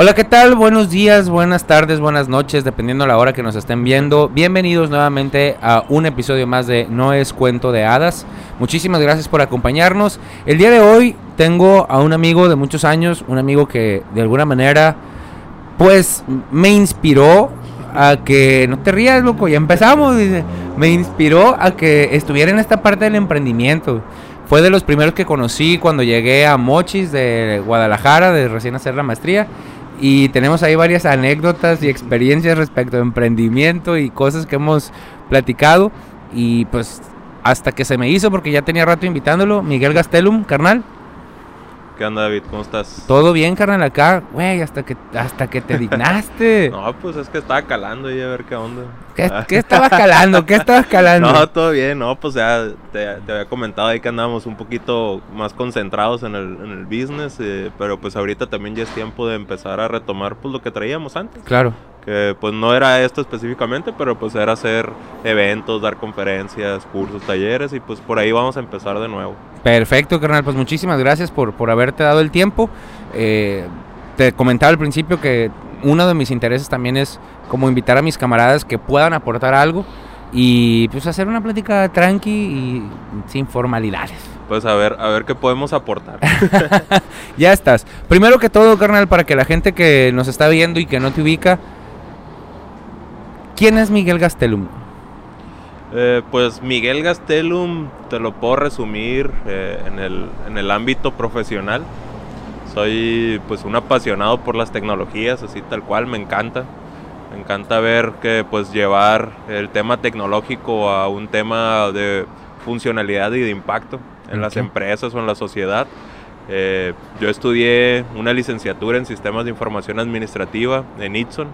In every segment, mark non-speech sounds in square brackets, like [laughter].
Hola, ¿qué tal? Buenos días, buenas tardes, buenas noches, dependiendo de la hora que nos estén viendo. Bienvenidos nuevamente a un episodio más de No es cuento de hadas. Muchísimas gracias por acompañarnos. El día de hoy tengo a un amigo de muchos años, un amigo que de alguna manera pues me inspiró a que no te rías, loco, ya empezamos, dice. Me inspiró a que estuviera en esta parte del emprendimiento. Fue de los primeros que conocí cuando llegué a Mochis de Guadalajara, de recién hacer la maestría. Y tenemos ahí varias anécdotas y experiencias respecto a emprendimiento y cosas que hemos platicado. Y pues hasta que se me hizo, porque ya tenía rato invitándolo, Miguel Gastelum, carnal. ¿Qué onda, David? ¿Cómo estás? Todo bien, carnal, acá, güey, hasta que, hasta que te dignaste. [laughs] no, pues es que estaba calando y a ver qué onda. ¿Qué, ¿qué estabas calando? ¿Qué estabas [laughs] calando? No, todo bien, no, pues ya te, te había comentado ahí que andábamos un poquito más concentrados en el, en el business, eh, pero pues ahorita también ya es tiempo de empezar a retomar pues lo que traíamos antes. Claro. Que pues no era esto específicamente, pero pues era hacer eventos, dar conferencias, cursos, talleres y pues por ahí vamos a empezar de nuevo. Perfecto, carnal. Pues muchísimas gracias por, por haberte dado el tiempo. Eh, te comentaba al principio que uno de mis intereses también es como invitar a mis camaradas que puedan aportar algo y pues hacer una plática tranqui y sin formalidades. Pues a ver, a ver qué podemos aportar. [laughs] ya estás. Primero que todo, carnal, para que la gente que nos está viendo y que no te ubica, ¿quién es Miguel Gastelum? Eh, pues Miguel Gastelum te lo puedo resumir eh, en, el, en el ámbito profesional. Soy pues un apasionado por las tecnologías, así tal cual, me encanta. Me encanta ver que pues llevar el tema tecnológico a un tema de funcionalidad y de impacto en las Ok. empresas o en la sociedad. Eh, yo estudié una licenciatura en sistemas de información administrativa en Itson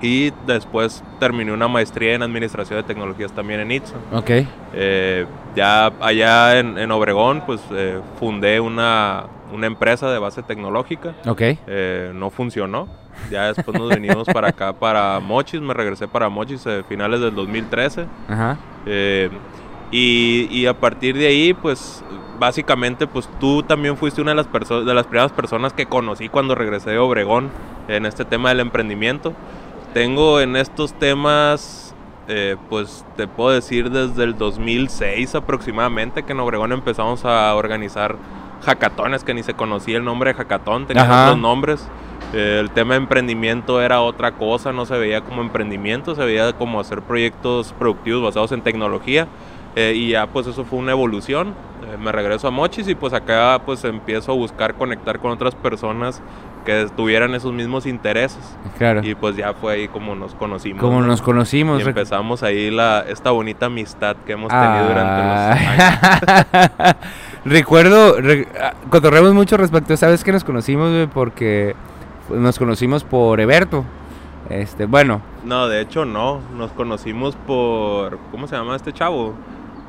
y después terminé una maestría en administración de tecnologías también en Itson. Ok. Eh, ya allá en, en Obregón, pues eh, fundé una, una empresa de base tecnológica. Ok. Eh, no funcionó. Ya después nos venimos para acá, para Mochis. Me regresé para Mochis a finales del 2013. Ajá. Y, y a partir de ahí, pues básicamente, pues tú también fuiste una de las, perso- de las primeras personas que conocí cuando regresé de Obregón en este tema del emprendimiento. Tengo en estos temas, eh, pues te puedo decir desde el 2006 aproximadamente que en Obregón empezamos a organizar hackatones que ni se conocía el nombre de hackatón, tenían Ajá. otros nombres. Eh, el tema de emprendimiento era otra cosa, no se veía como emprendimiento, se veía como hacer proyectos productivos basados en tecnología. Eh, y ya pues eso fue una evolución. Eh, me regreso a Mochis y pues acá pues empiezo a buscar conectar con otras personas que tuvieran esos mismos intereses. Claro. Y pues ya fue ahí como nos conocimos. Como ¿no? nos conocimos. Y empezamos ahí la, esta bonita amistad que hemos tenido durante los años. Ah. [laughs] Recuerdo, re- ah, cotorreamos mucho respecto, ¿sabes que nos conocimos, güey? Porque nos conocimos por Eberto. Este, bueno, No, de hecho no. Nos conocimos por... ¿Cómo se llama este chavo?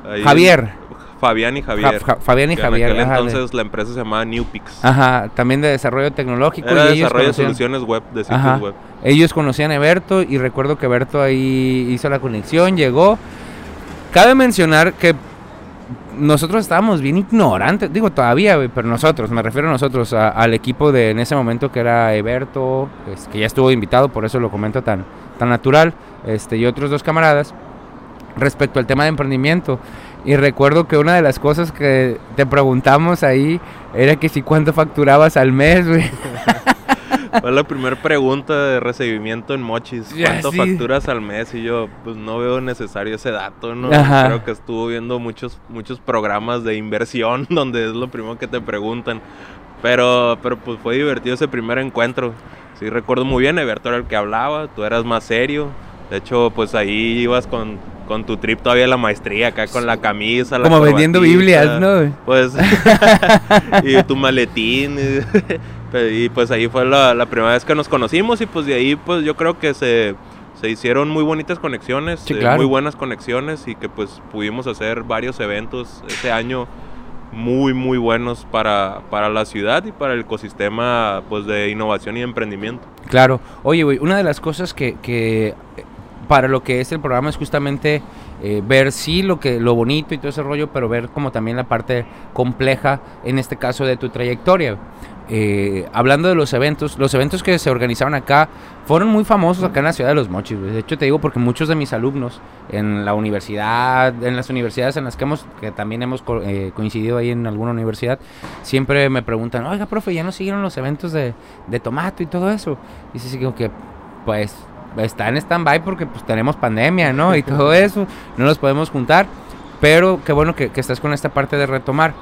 Ahí- Javier. Fabián y Javier. Ja- Ja- Fabián y que Javier. En aquel ajá, de- entonces la empresa se llamaba Newpix. Ajá, también de desarrollo tecnológico. Era y de ellos desarrollo de conocían- soluciones web, de sitios Ajá. web. Ellos conocían a Eberto y recuerdo que Eberto ahí hizo la conexión, llegó. Cabe mencionar que nosotros estábamos bien ignorantes, digo todavía, pero nosotros, me refiero a nosotros, a- al equipo de en ese momento que era Eberto, que ya estuvo invitado, por eso lo comento tan, tan natural, este, y otros dos camaradas, respecto al tema de emprendimiento. Y recuerdo que una de las cosas que te preguntamos ahí era que si cuánto facturabas al mes, güey. [laughs] Fue la primera pregunta de recibimiento en Mochis. ¿Cuánto sí. facturas al mes? Y yo, pues no veo necesario ese dato, ¿no? Ajá. Creo que estuvo viendo muchos, muchos programas de inversión [laughs] donde es lo primero que te preguntan. Pero, pero pues fue divertido ese primer encuentro. Sí, recuerdo muy bien, Eberto era el que hablaba, tú eras más serio. De hecho, pues ahí ibas con, con tu trip todavía la maestría, acá con la camisa. la Como vendiendo. Biblias, ¿no? Pues, [laughs] y tu maletín. [laughs] Y, pues ahí fue la, la primera vez que nos conocimos y pues de ahí pues yo creo que se, se hicieron muy bonitas conexiones, Sí, eh, claro. muy buenas conexiones y que pues pudimos hacer varios eventos ese año muy muy buenos para, para la ciudad y para el ecosistema pues de innovación y emprendimiento. Claro. Oye, güey, una de las cosas que, que eh, para lo que es el programa es justamente eh, ver sí lo que lo bonito y todo ese rollo, pero ver como también la parte compleja, en este caso de tu trayectoria. Eh, hablando de los eventos, los eventos que se organizaron acá fueron muy famosos acá en la ciudad de Los Mochis. De hecho, te digo porque muchos de mis alumnos en la universidad, en las universidades en las que hemos, que también hemos eh, coincidido ahí en alguna universidad, siempre me preguntan, oiga, profe, ¿ya no siguieron los eventos de, de Tomato y todo eso? Y sí, sí, que, pues, está en stand-by porque pues tenemos pandemia, ¿no? Y todo [laughs] eso, no nos podemos juntar, pero qué bueno que, que estás con esta parte de retomar.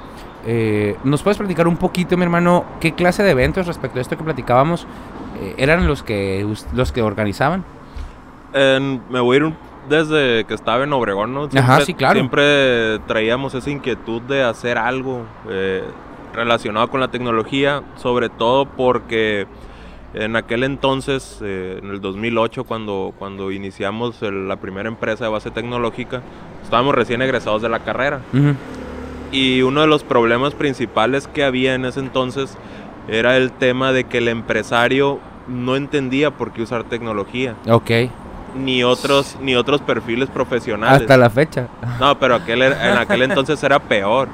Eh, ¿Nos puedes platicar un poquito, mi hermano, qué clase de eventos respecto a esto que platicábamos eh, eran los que los que organizaban? En- me voy a ir un- desde que estaba en Obregón, ¿no? Ajá, sí, claro. Siempre traíamos esa inquietud de hacer algo eh, relacionado con la tecnología, sobre todo porque en aquel entonces, eh, en el 2008, cuando, cuando iniciamos el- la primera empresa de base tecnológica, estábamos recién egresados de la carrera. Ujú, Y uno de los problemas principales que había en ese entonces era el tema de que el empresario no entendía por qué usar tecnología Ok, ni otros ni otros perfiles profesionales. hasta la fecha. No, pero aquel era- en aquel entonces era peor.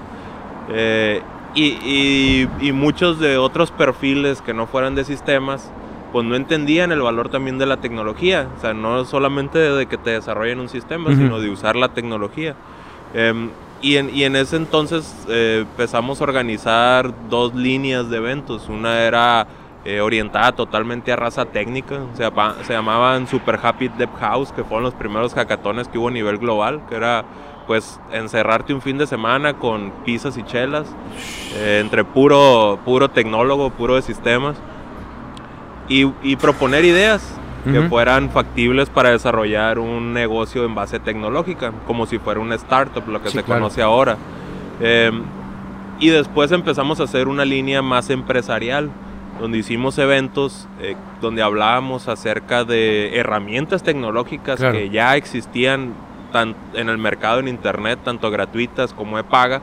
Eh, y, y- y muchos de otros perfiles que no fueran de sistemas, pues no entendían el valor también de la tecnología. O sea, no solamente de que te desarrollen un sistema, Ujú. sino de usar la tecnología. Em, y, en, y en ese entonces eh, empezamos a organizar dos líneas de eventos. Una era eh, orientada totalmente a raza técnica. Se, llama- se llamaban Super Happy Dev House, que fueron los primeros hackatones que hubo a nivel global, que era pues encerrarte un fin de semana con pizzas y chelas, eh, entre puro, puro tecnólogo, puro de sistemas, y, y proponer ideas que fueran factibles para desarrollar un negocio en base tecnológica, como si fuera una startup, lo que Sí, se claro. conoce ahora. Eh, y después empezamos a hacer una línea más empresarial, donde hicimos eventos eh, donde hablábamos acerca de herramientas tecnológicas Claro. que ya existían tan- en el mercado en internet, tanto gratuitas como de paga,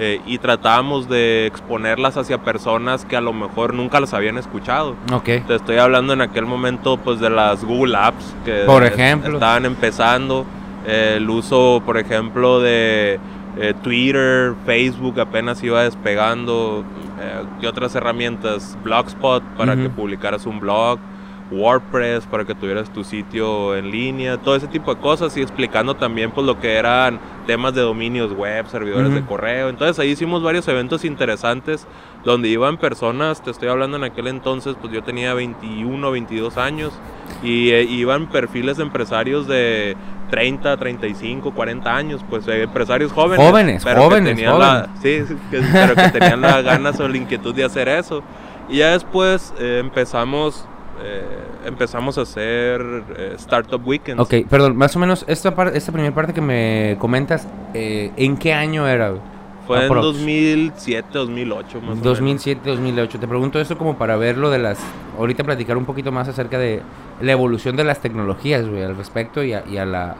eh, y tratábamos de exponerlas hacia personas que a lo mejor nunca las habían escuchado. Ok, Te estoy hablando en aquel momento pues de las Google Apps que Por ejemplo. estaban empezando, eh, el uso por ejemplo de eh, Twitter, Facebook apenas iba despegando, eh, ¿qué otras herramientas? Blogspot para Ujú. que publicaras un blog, WordPress para que tuvieras tu sitio en línea, todo ese tipo de cosas y explicando también pues lo que eran temas de dominios web, servidores de Ujú. correo. Entonces ahí hicimos varios eventos interesantes donde iban personas, te estoy hablando en aquel entonces, pues yo tenía 21, 22 años y eh, iban perfiles de empresarios de 30, 35, 40 años, pues eh, empresarios jóvenes. Jóvenes, pero que jóvenes, la- sí, sí, que- pero que tenían las ganas o la inquietud de hacer eso. Y ya después eh, empezamos, eh, empezamos a hacer eh, Startup Weekends. ok, perdón, más o menos esta, par- esta primera parte que me comentas, eh, ¿en qué año era? Fue en Aprox. 2007, 2008 más o 2007, 2008. Te pregunto esto como para ver lo de las... Ahorita platicar un poquito más acerca de la evolución de las tecnologías, güey, al respecto y, a, y a la,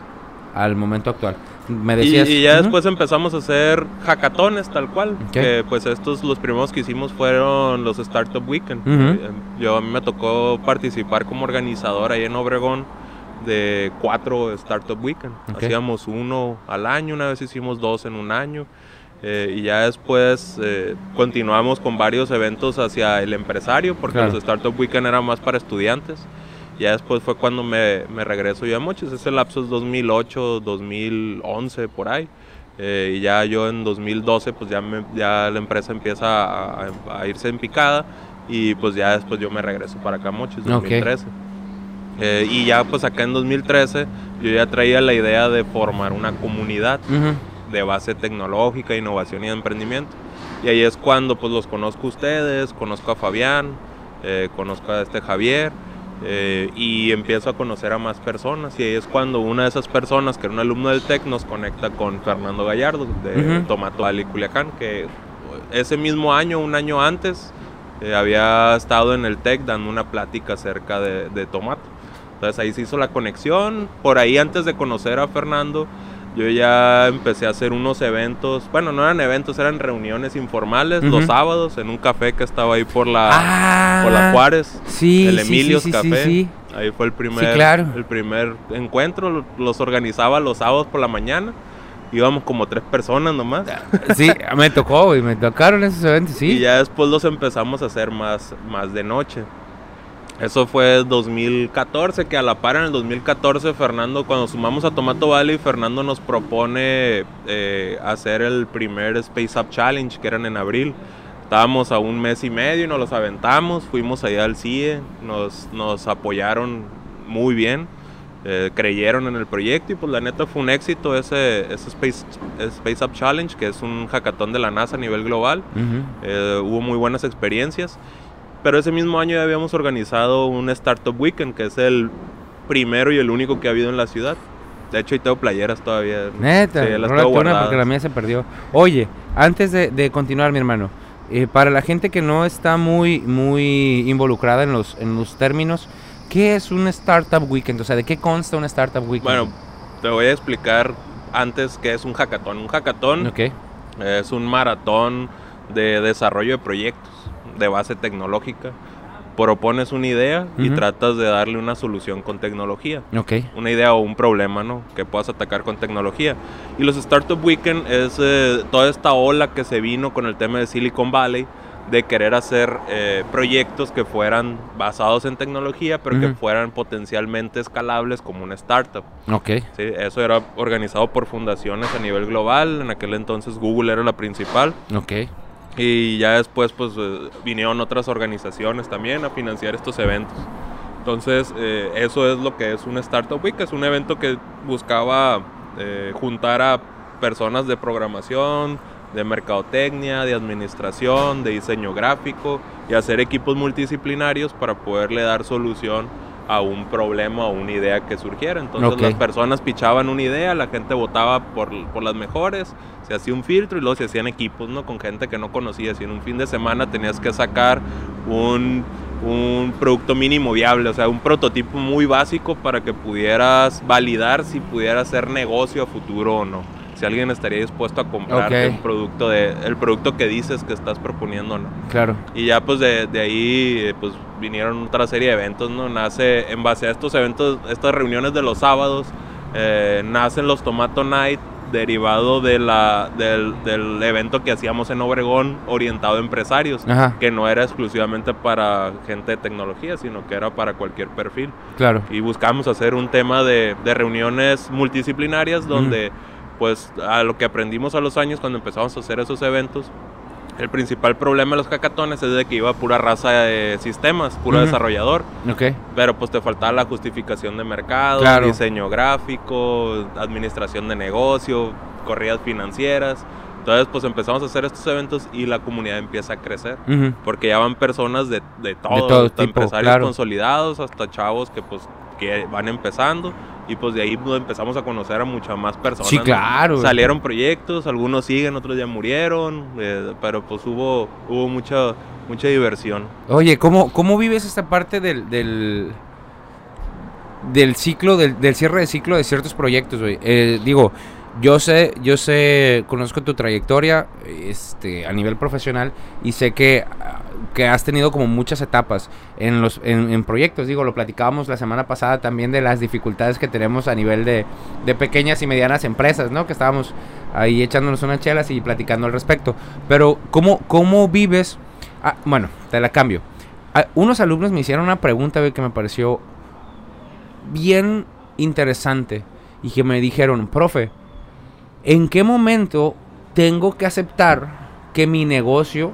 al momento actual. Me Y- decías... Y, ya Ujú. después empezamos a hacer hackatones tal cual. Ok. Que pues estos los primeros que hicimos fueron los Startup Weekend. Ujú. Eh, Yo a mí me tocó participar como organizador ahí en Obregón de cuatro Startup Weekend. Ok. Hacíamos uno al año, una vez hicimos dos en un año. eh, y ya después eh, continuamos con varios eventos hacia el empresario, porque Claro. los Startup Weekend eran más para estudiantes. Ya después fue cuando me, me regreso yo a Mochis. Ese lapso es 2008, 2011, por ahí. Eh, y ya yo en 2012, pues ya, me- ya la empresa empieza a, a- a irse en picada. Y pues ya después yo me regreso para acá a Mochis, Ok. 2013. Eh, y ya pues acá en 2013 yo ya traía la idea de formar una comunidad Ujú. de base tecnológica, innovación y emprendimiento. Y ahí es cuando pues los conozco a ustedes, conozco a Fabián, eh, conozco a este Javier eh, y empiezo a conocer a más personas. Y ahí es cuando una de esas personas, que era un alumno del TEC, nos conecta con Fernando Gallardo de Ujú. Tomato Ali Culiacán, que ese mismo año, un año antes, eh, había estado en el TEC dando una plática acerca de, de Tomato. Entonces ahí se hizo la conexión. Por ahí antes de conocer a Fernando, yo ya empecé a hacer unos eventos. Bueno, no eran eventos, eran reuniones informales los sábados en un café que estaba ahí por la, Ah, por la Juárez. Sí, el Emilio's sí, sí, Café. Ahí fue el primer, claro. el primer encuentro. lo- Los organizaba los sábados por la mañana. Íbamos como tres personas nomás. Sí, me tocó, güey, me tocaron esos eventos, sí. Y ya después los empezamos a hacer más, más de noche. Eso fue 2014, que a la par en el 2014 Fernando, cuando sumamos a Tomato Valley, Fernando nos propone eh, hacer el primer Space Up Challenge, que eran en abril. Estábamos a un mes y medio y nos los aventamos, fuimos allá al CIE, nos, nos apoyaron muy bien, eh, creyeron en el proyecto y pues la neta fue un éxito ese, ese Space, Space Up Challenge, que es un hackathon de la NASA a nivel global. Eh, hubo muy buenas experiencias. Pero ese mismo año ya habíamos organizado un Startup Weekend, que es el primero y el único que ha habido en la ciudad. De hecho, ahí tengo playeras todavía. Neta, Sí, las tengo una guardadas. porque la mía se perdió. Oye, antes de, de continuar, mi hermano, eh, para la gente que no está muy, muy involucrada en los, en los términos, ¿qué es un Startup Weekend? O sea, ¿de qué consta un Startup Weekend? Bueno, te voy a explicar antes qué es un hackathon. Un hackathon ok. es un maratón de desarrollo de proyectos de base tecnológica. Propones una idea y tratas de darle una solución con tecnología. Ok. una idea o un problema, ¿no? Que puedas atacar con tecnología. Y los Startup Weekend es eh, toda esta ola que se vino con el tema de Silicon Valley, de querer hacer eh, proyectos que fueran basados en tecnología, pero que fueran potencialmente escalables como una startup. Ok. ¿sí? Eso era organizado por fundaciones a nivel global. En aquel entonces Google era la principal. Ok. Y ya después pues eh, vinieron otras organizaciones también a financiar estos eventos. Entonces eh, eso es lo que es un Startup Week, es un evento que buscaba eh, juntar a personas de programación, de mercadotecnia, de administración, de diseño gráfico y hacer equipos multidisciplinarios para poderle dar solución a un problema o una idea que surgiera. Entonces las personas pichaban una idea, la gente votaba por, por las mejores, se hacía un filtro y luego se hacían equipos, ¿no? Con gente que no conocías y en un fin de semana tenías que sacar un, un producto mínimo viable, o sea, un prototipo muy básico para que pudieras validar si pudiera ser negocio a futuro o no. Si alguien estaría dispuesto a comprarte Ok. un producto de el producto que dices que estás proponiendo no. Claro. Y ya pues de, de ahí pues vinieron otra serie de eventos, ¿no? Nace en base a estos eventos, estas reuniones de los sábados, eh, nacen los Tomato Night derivado de la, del, del evento que hacíamos en Obregón orientado a empresarios, Ajá. que no era exclusivamente para gente de tecnología, sino que era para cualquier perfil. Claro. Y buscamos hacer un tema de, de reuniones multidisciplinarias donde, pues, a lo que aprendimos a los años cuando empezamos a hacer esos eventos, el principal problema de los hackatones es de que iba pura raza de sistemas, puro desarrollador, Ok. pero pues te faltaba la justificación de mercado, Claro. diseño gráfico, administración de negocio, corridas financieras. Entonces, pues empezamos a hacer estos eventos y la comunidad empieza a crecer. Porque ya van personas de, de todo, todo hasta tipo, empresarios claro. consolidados, hasta chavos que pues que van empezando y pues de ahí pues, empezamos a conocer a muchas más personas. Sí, ¿no? claro. Salieron proyectos, algunos siguen, otros ya murieron, eh, pero pues hubo hubo mucha mucha diversión. Oye, ¿cómo, cómo vives esta parte del, del, del ciclo, del, del cierre de ciclo de ciertos proyectos, güey? Eh, digo, yo sé, yo sé, conozco tu trayectoria este, a nivel profesional y sé que, que has tenido como muchas etapas en los en, en proyectos. Digo, lo platicábamos la semana pasada también de las dificultades que tenemos a nivel de, de pequeñas y medianas empresas, ¿no? Que estábamos ahí echándonos unas chelas y platicando al respecto. Pero, ¿cómo, cómo vives? Ah, bueno, te la cambio. Ah, unos alumnos me hicieron una pregunta que me pareció bien interesante y que me dijeron, profe, ¿en qué momento tengo que aceptar que mi negocio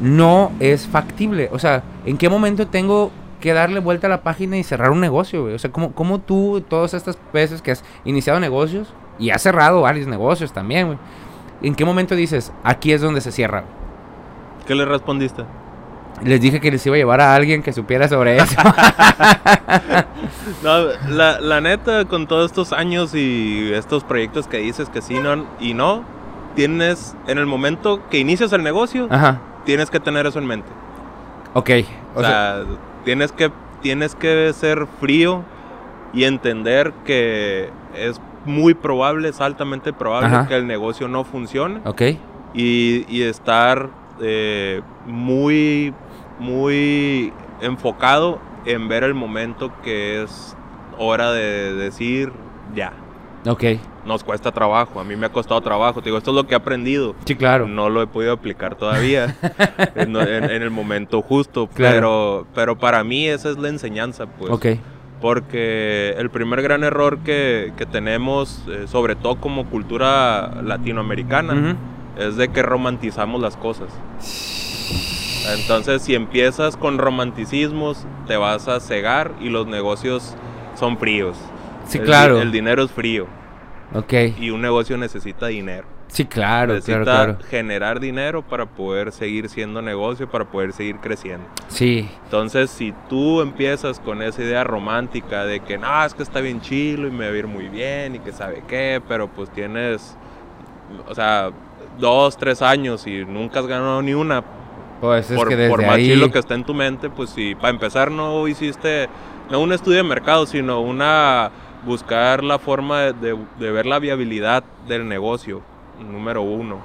no es factible? O sea, ¿en qué momento tengo que darle vuelta a la página y cerrar un negocio? O sea, ¿cómo, cómo tú, todas estas veces que has iniciado negocios y has cerrado varios negocios también, ¿en qué momento dices, aquí es donde se cierra? ¿Qué le respondiste? Les dije que les iba a llevar a alguien que supiera sobre eso. [laughs] No, la, la neta, con todos estos años y estos proyectos que dices que sí no, y no, tienes, en el momento que inicias el negocio, Ajá. tienes que tener eso en mente. Ok. O, sea, tienes que tienes que ser frío y entender que es muy probable, es altamente probable Ajá. que el negocio no funcione Ok. y, y estar eh, muy, muy enfocado en ver el momento que es hora de decir ya. Ok. Nos cuesta trabajo, a mí me ha costado trabajo, te digo, esto es lo que he aprendido. Sí, claro. No lo he podido aplicar todavía [laughs] en, en- en el momento justo, Claro. pero, pero para mí esa es la enseñanza, pues. ok. Porque el primer gran error que, que tenemos, eh, sobre todo como cultura latinoamericana, Ujú. es de que romantizamos las cosas. Entonces, si empiezas con romanticismos, te vas a cegar y los negocios son fríos. Sí, El claro. El dinero es frío Ok. y un negocio necesita dinero. Sí, claro, necesita claro, claro. generar dinero para poder seguir siendo negocio, para poder seguir creciendo. Sí. Entonces, si tú empiezas con esa idea romántica de que no, es que está bien chilo y me va a ir muy bien y que sabe qué, pero pues tienes, o sea, dos, tres años y nunca has ganado ni una, Pues es por, que desde por más ahí... chilo que esté en tu mente, pues si para empezar no hiciste, no un estudio de mercado, sino una, buscar la forma de, de- de ver la viabilidad del negocio, número uno.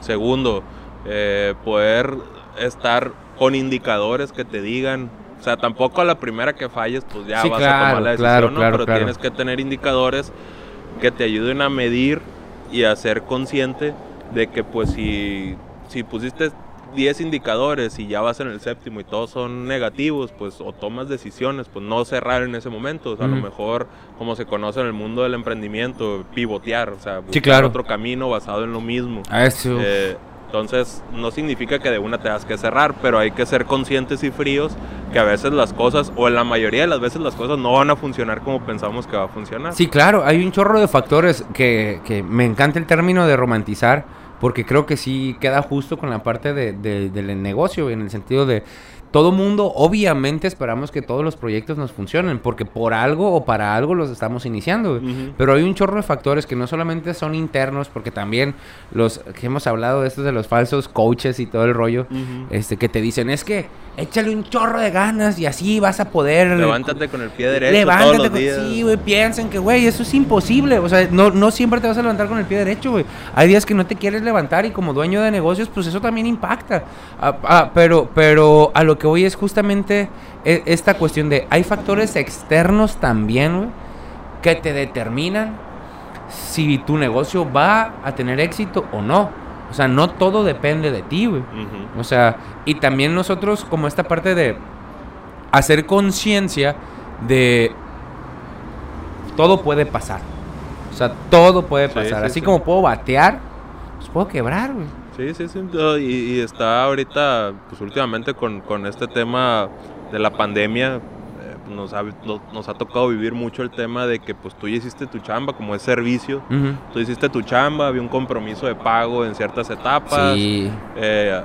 Segundo, eh, poder estar con indicadores que te digan, o sea, tampoco a la primera que falles, pues ya Sí, vas a claro, tomar la decisión, claro, ¿no? claro, Pero tienes que tener indicadores que te ayuden a medir y a ser consciente de que pues si, si pusiste 10 indicadores y ya vas en el séptimo y todos son negativos, pues o tomas decisiones, pues no cerrar en ese momento, o sea, a lo mejor como se conoce en el mundo del emprendimiento, pivotear, o sea, buscar claro. otro camino basado en lo mismo. A Eso. Eh, entonces, no significa que de una tengas que cerrar, pero hay que ser conscientes y fríos que a veces las cosas, o en la mayoría de las veces las cosas no van a funcionar como pensamos que va a funcionar. Sí, claro, hay un chorro de factores que, que me encanta el término de romantizar, porque creo que sí queda justo con la parte de, de- del negocio, en el sentido de todo mundo, obviamente esperamos que todos los proyectos nos funcionen, porque por algo o para algo los estamos iniciando. Pero hay un chorro de factores que no solamente son internos, porque también los que hemos hablado de estos de los falsos coaches y todo el rollo, este que te dicen es que échale un chorro de ganas y así vas a poder Levántate con el pie derecho Levántate todos los con- días. Sí, güey, piensen que, güey, eso es imposible. O sea, no, no siempre te vas a levantar con el pie derecho, güey. Hay días que no te quieres levantar y como dueño de negocios, pues eso también impacta. Ah, ah, pero, pero a lo que voy es justamente e- esta cuestión de, hay factores externos también, güey, que te determinan si tu negocio va a tener éxito o no. O sea, no todo depende de ti, güey. O sea, y también nosotros como esta parte de hacer conciencia de todo puede pasar. O sea, todo puede Sí, pasar. sí, Así sí. como puedo batear, pues puedo quebrar, güey. Sí, sí, sí. Y, y está ahorita, pues últimamente con, con este tema de la pandemia, eh, nos, ha, no- nos ha tocado vivir mucho el tema de que pues tú ya hiciste tu chamba, como es servicio, tú hiciste tu chamba, había un compromiso de pago en ciertas etapas. Sí. eh,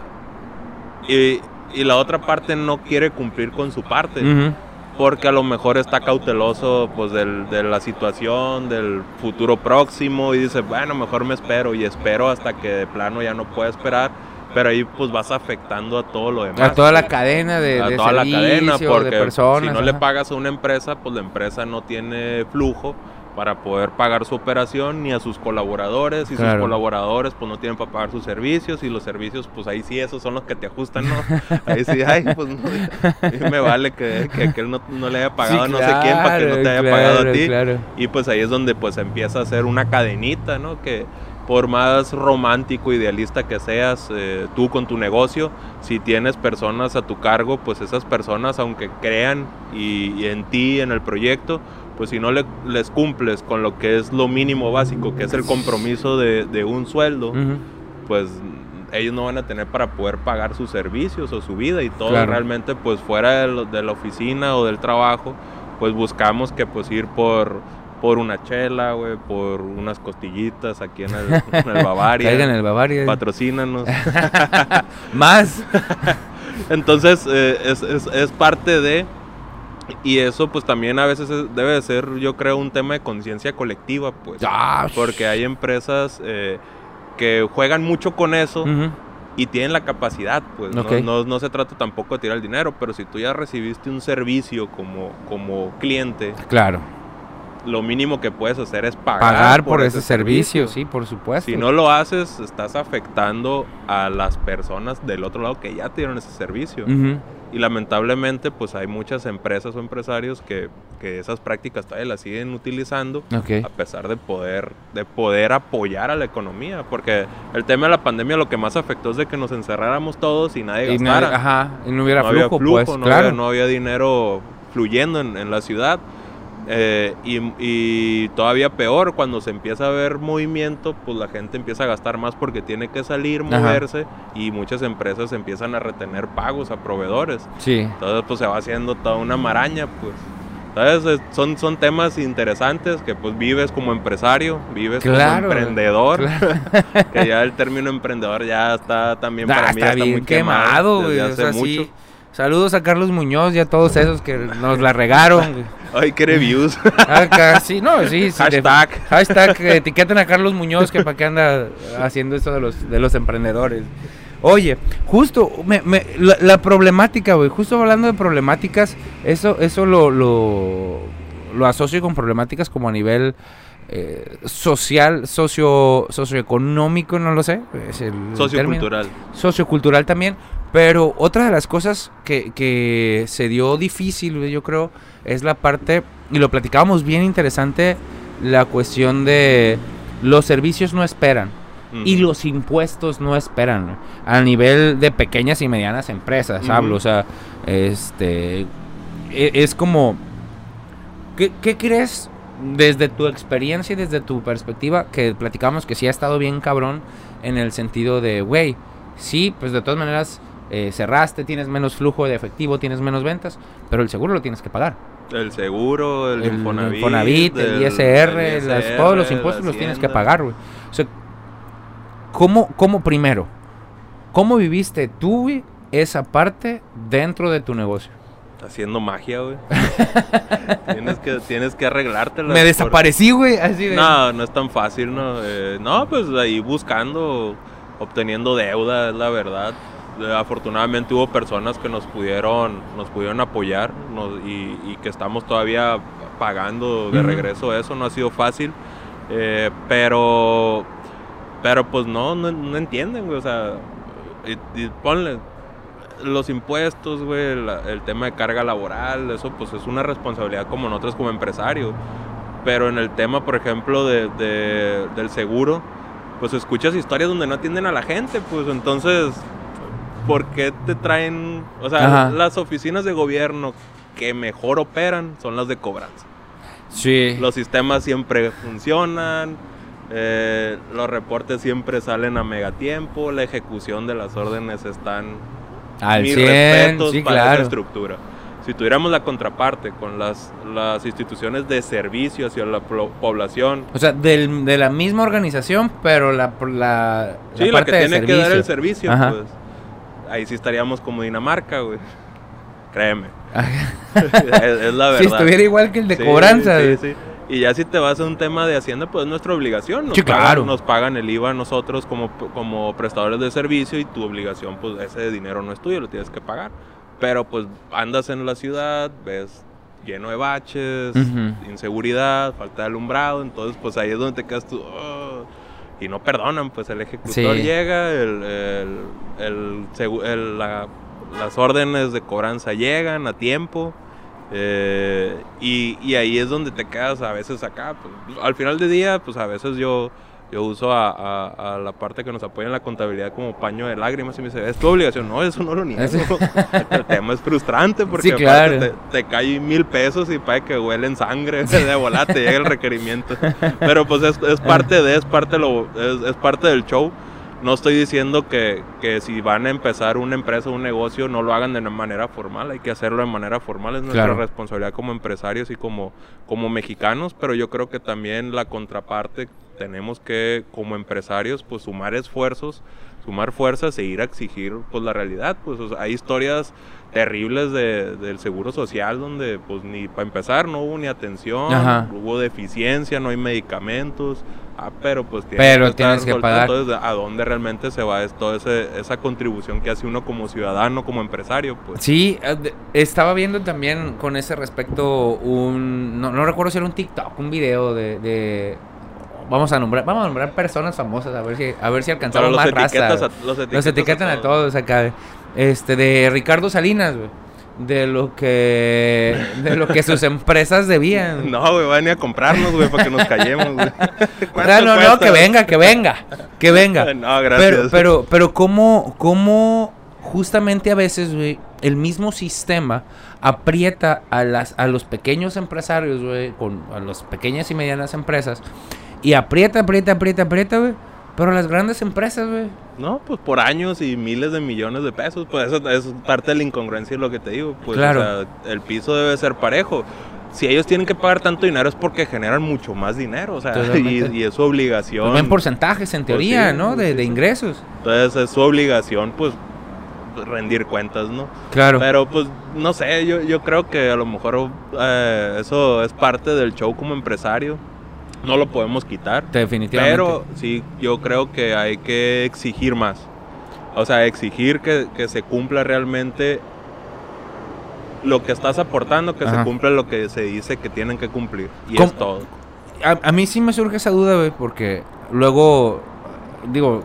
y, y la otra parte no quiere cumplir con su parte. Ujú. Porque a lo mejor está cauteloso pues del- de la situación, del futuro próximo y dice, bueno, mejor me espero y espero hasta que de plano ya no pueda esperar, pero ahí pues vas afectando a todo lo demás. A toda la cadena de, a de toda la cadena, porque de personas. si no le pagas a una empresa, pues la empresa no tiene flujo para poder pagar su operación ni a sus colaboradores y Claro. sus colaboradores pues no tienen para pagar sus servicios y los servicios pues ahí sí esos son los que te ajustan, ¿no? [laughs] Ahí sí, ay, pues no, me vale que, que aquel no, no le haya pagado a Sí, no sé quién para que no te haya claro, pagado a ti. Y pues ahí es donde pues empieza a ser una cadenita, ¿no? Que por más romántico, idealista que seas eh, tú con tu negocio, si tienes personas a tu cargo, pues esas personas, aunque crean y, y en ti, en el proyecto, pues si no le- les cumples con lo que es lo mínimo básico, que es el compromiso de, de un sueldo, pues ellos no van a tener para poder pagar sus servicios o su vida y todo Claro. realmente pues fuera de, lo- de la oficina o del trabajo pues buscamos que pues ir por por una chela güey por unas costillitas aquí en el, [laughs] en el Bavaria Caigan en el Bavaria. patrocínanos [laughs] Más. [laughs] entonces eh, es, es- es parte de y eso pues también a veces es- debe de ser yo creo un tema de conciencia colectiva pues. Ah, porque hay empresas eh, que juegan mucho con eso y tienen la capacidad, pues no- no, no se trata tampoco de tirar el dinero, pero si tú ya recibiste un servicio como, como cliente, Claro. Lo mínimo que puedes hacer es pagar, Pagar por, ese, servicio, sí, por supuesto. Si no lo haces, estás afectando a las personas del otro lado que ya tienen ese servicio. Y lamentablemente, pues hay muchas empresas o empresarios que, que esas prácticas todavía las siguen utilizando a pesar de poder, de poder apoyar a la economía. Porque el tema de la pandemia lo que más afectó es de que nos encerráramos todos y nadie Y no, gastara. ajá, y no hubiera no flujo, había flujo, pues, no, claro. había, no había dinero fluyendo en, en la ciudad. Eh, y, y todavía peor, cuando se empieza a ver movimiento, pues la gente empieza a gastar más porque tiene que salir, Ajá. moverse, y muchas empresas empiezan a retener pagos a proveedores. Sí. Entonces, pues se va haciendo toda una maraña, pues. Entonces, es- son, son temas interesantes que pues vives como empresario, vives Claro, como emprendedor, claro. [laughs] que ya el término emprendedor ya está también Ah, para mí ya está bien muy quemado, güey. desde o hace sea, mucho. sí. Saludos a Carlos Muñoz y a todos esos que nos la regaron. Ay, qué reviews. Acá, sí, no, sí. sí, de- Hashtag. hashtag, que etiqueten a Carlos Muñoz que para qué anda haciendo esto de los, de los emprendedores. Oye, justo, me- me- la, la problemática, güey, justo hablando de problemáticas, eso, eso lo, lo, lo asocio con problemáticas como a nivel eh, social, socio, socioeconómico, no lo sé. Es el término Sociocultural. sociocultural también. Pero otra de las cosas que, que se dio difícil, yo creo, es la parte, y lo platicábamos bien interesante, la cuestión de los servicios no esperan y los impuestos no esperan a nivel de pequeñas y medianas empresas, hablo, o sea, este, e- es como, ¿qué, qué crees desde tu experiencia y desde tu perspectiva que platicamos que sí ha estado bien cabrón en el sentido de, güey, sí, pues de todas maneras eh, cerraste, tienes menos flujo de efectivo, tienes menos ventas, pero el seguro lo tienes que pagar. El seguro, el, El Infonavit, Infonavit, el el- ISR, el las- ISR, todos los impuestos los tienes que pagar, güey. O sea, ¿cómo, ¿cómo primero? ¿Cómo viviste tú, güey, esa parte dentro de tu negocio? Haciendo magia, güey. [laughs] tienes, que, tienes que arreglártela. Me desaparecí, güey, así de... No, no es tan fácil, ¿no? Eh, no, pues ahí buscando, obteniendo deuda, es la verdad. Eh, afortunadamente hubo personas que nos pudieron, nos pudieron apoyar nos- y, y que estamos todavía pagando de Ujú. regreso eso. No ha sido fácil, eh, pero, pero pues no, no, no entienden, güey. O sea, y, y ponle los impuestos, güey, la- el tema de carga laboral, eso pues es una responsabilidad como nosotros como empresario. Pero en el tema, por ejemplo, de, de- del seguro, pues escuchas historias donde no atienden a la gente, pues entonces, ¿por qué te traen? O sea, Ajá. las oficinas de gobierno que mejor operan son las de cobranza. Sí. Los sistemas siempre funcionan, eh, los reportes siempre salen a megatiempo, la ejecución de las órdenes están Al mis 100, respetos sí, para esa claro. estructura. Si tuviéramos la contraparte con las, las instituciones de servicio hacia la población, O sea, del- de la misma organización, pero la, la, sí, la parte que de tiene que dar el servicio. servicio, Ajá. pues ahí sí estaríamos como Dinamarca, güey. Créeme. [laughs] es, es la verdad. si estuviera igual que el de Sí, cobranza. sí, sí. Y ya si te vas a un tema de Hacienda, pues es nuestra obligación. Nos Sí, pagan- claro. nos pagan el IVA nosotros como, como prestadores de servicio y tu obligación, pues ese dinero no es tuyo, lo tienes que pagar. Pero pues andas en la ciudad, ves lleno de baches, Ujú. inseguridad, falta de alumbrado, entonces pues ahí es donde te quedas tú. "Oh", y no perdonan, pues el ejecutor Sí. llega, el, el- el segu- el- la- las órdenes de cobranza llegan a tiempo. eh, y, y ahí es donde te quedas a veces acá. pues, al final del día, pues a veces yo, yo uso a, a- a la parte que nos apoya en la contabilidad como paño de lágrimas y me dice, es tu obligación. No, eso no lo niego. El tema es frustrante porque Sí, claro. te, te cae mil pesos y para que huelen sangre [laughs] de volada te llega el requerimiento. Pero pues es, es parte de, es parte, lo, es, es parte del show. No estoy diciendo que, que si van a empezar una empresa o un negocio no lo hagan de manera formal, hay que hacerlo de manera formal, es nuestra Claro. responsabilidad como empresarios y como, como mexicanos, pero yo creo que también la contraparte tenemos que, como empresarios, pues sumar esfuerzos, sumar fuerzas e ir a exigir pues la realidad. Pues hay historias terribles de, del seguro social donde pues ni para empezar no hubo ni atención, hubo deficiencia, no hay medicamentos. Ah, pero pues tienes que tienes que pagar. Entonces, ¿a dónde realmente se va toda esa contribución que hace uno como ciudadano, como empresario? Pues? Sí, eh, estaba viendo también con ese respecto un... No, no recuerdo si era un TikTok, un video de, vamos a nombrar vamos a nombrar personas famosas a ver si a ver si alcanzamos más raza. los, etiquetan a todos acá. Este de Ricardo Salinas, güey de lo que de lo que sus [laughs] empresas debían. No, güey, van a, a comprarnos, güey, para que nos callemos, güey. [laughs] No, [laughs] no, no, que venga, que venga, que venga. No, gracias. Pero, pero, pero cómo, cómo justamente a veces, güey, el mismo sistema aprieta a las a los pequeños empresarios, güey, con a las pequeñas y medianas empresas y aprieta, aprieta, aprieta, aprieta, güey pero las grandes empresas, güey. No, pues por años y miles de millones de pesos. Pues eso es parte de la incongruencia, es lo que te digo. Pues, claro. o sea, el piso debe ser parejo. Si ellos tienen que pagar tanto dinero es porque generan mucho más dinero, o sea, [laughs] y, es su obligación. Pues ven porcentajes en pues teoría, ¿no? De, de, ingresos. Entonces es su obligación, pues, rendir cuentas, ¿no? Claro. Pero pues, no sé, yo, yo creo que a lo mejor eh, eso es parte del show como empresario no lo podemos quitar. Definitivamente. Pero sí, yo creo que hay que exigir más. O sea, exigir que, se cumpla realmente lo que estás aportando, que se cumpla lo que se dice que tienen que cumplir. Y es todo. A, mí sí me surge esa duda, güey, porque luego, digo,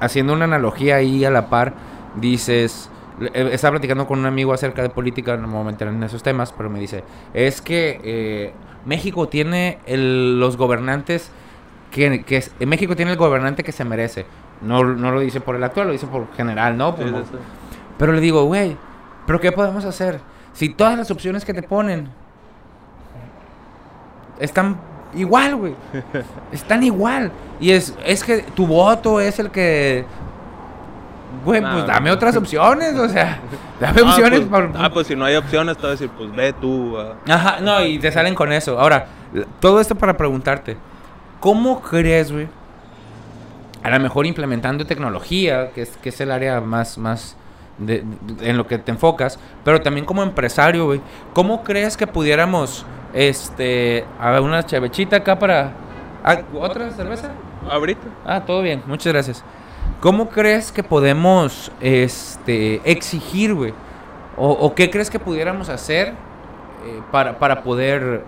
haciendo una analogía ahí a la par, dices, eh, estaba platicando con un amigo acerca de política, no me voy a meter en esos temas, pero me dice, es que eh, México tiene los gobernantes que, que México tiene el gobernante que se merece. No, no lo dice por el actual, lo dice por general, ¿no? Pero le digo, güey, ¿pero qué podemos hacer? Si todas las opciones que te ponen están igual, güey. [laughs] Están igual. Y es, es que tu voto es el que Güey, pues dame otras opciones, o sea, [laughs] dame ah, opciones. Pues, Ah, pues si no hay opciones, te voy a decir, pues ve tú. Ajá, no, y te salen con eso. Ahora, todo esto para preguntarte, ¿cómo crees, güey? A lo mejor implementando tecnología, que es, que es el área más, más de, en lo que te enfocas, pero también como empresario, güey, ¿cómo crees que pudiéramos, este, a ver, una chavechita acá para... Ah, ¿Otra cerveza? Ahorita. Ah, todo bien, muchas gracias. ¿Cómo crees que podemos este, exigir, güey? O, qué crees que pudiéramos hacer eh, para, para poder,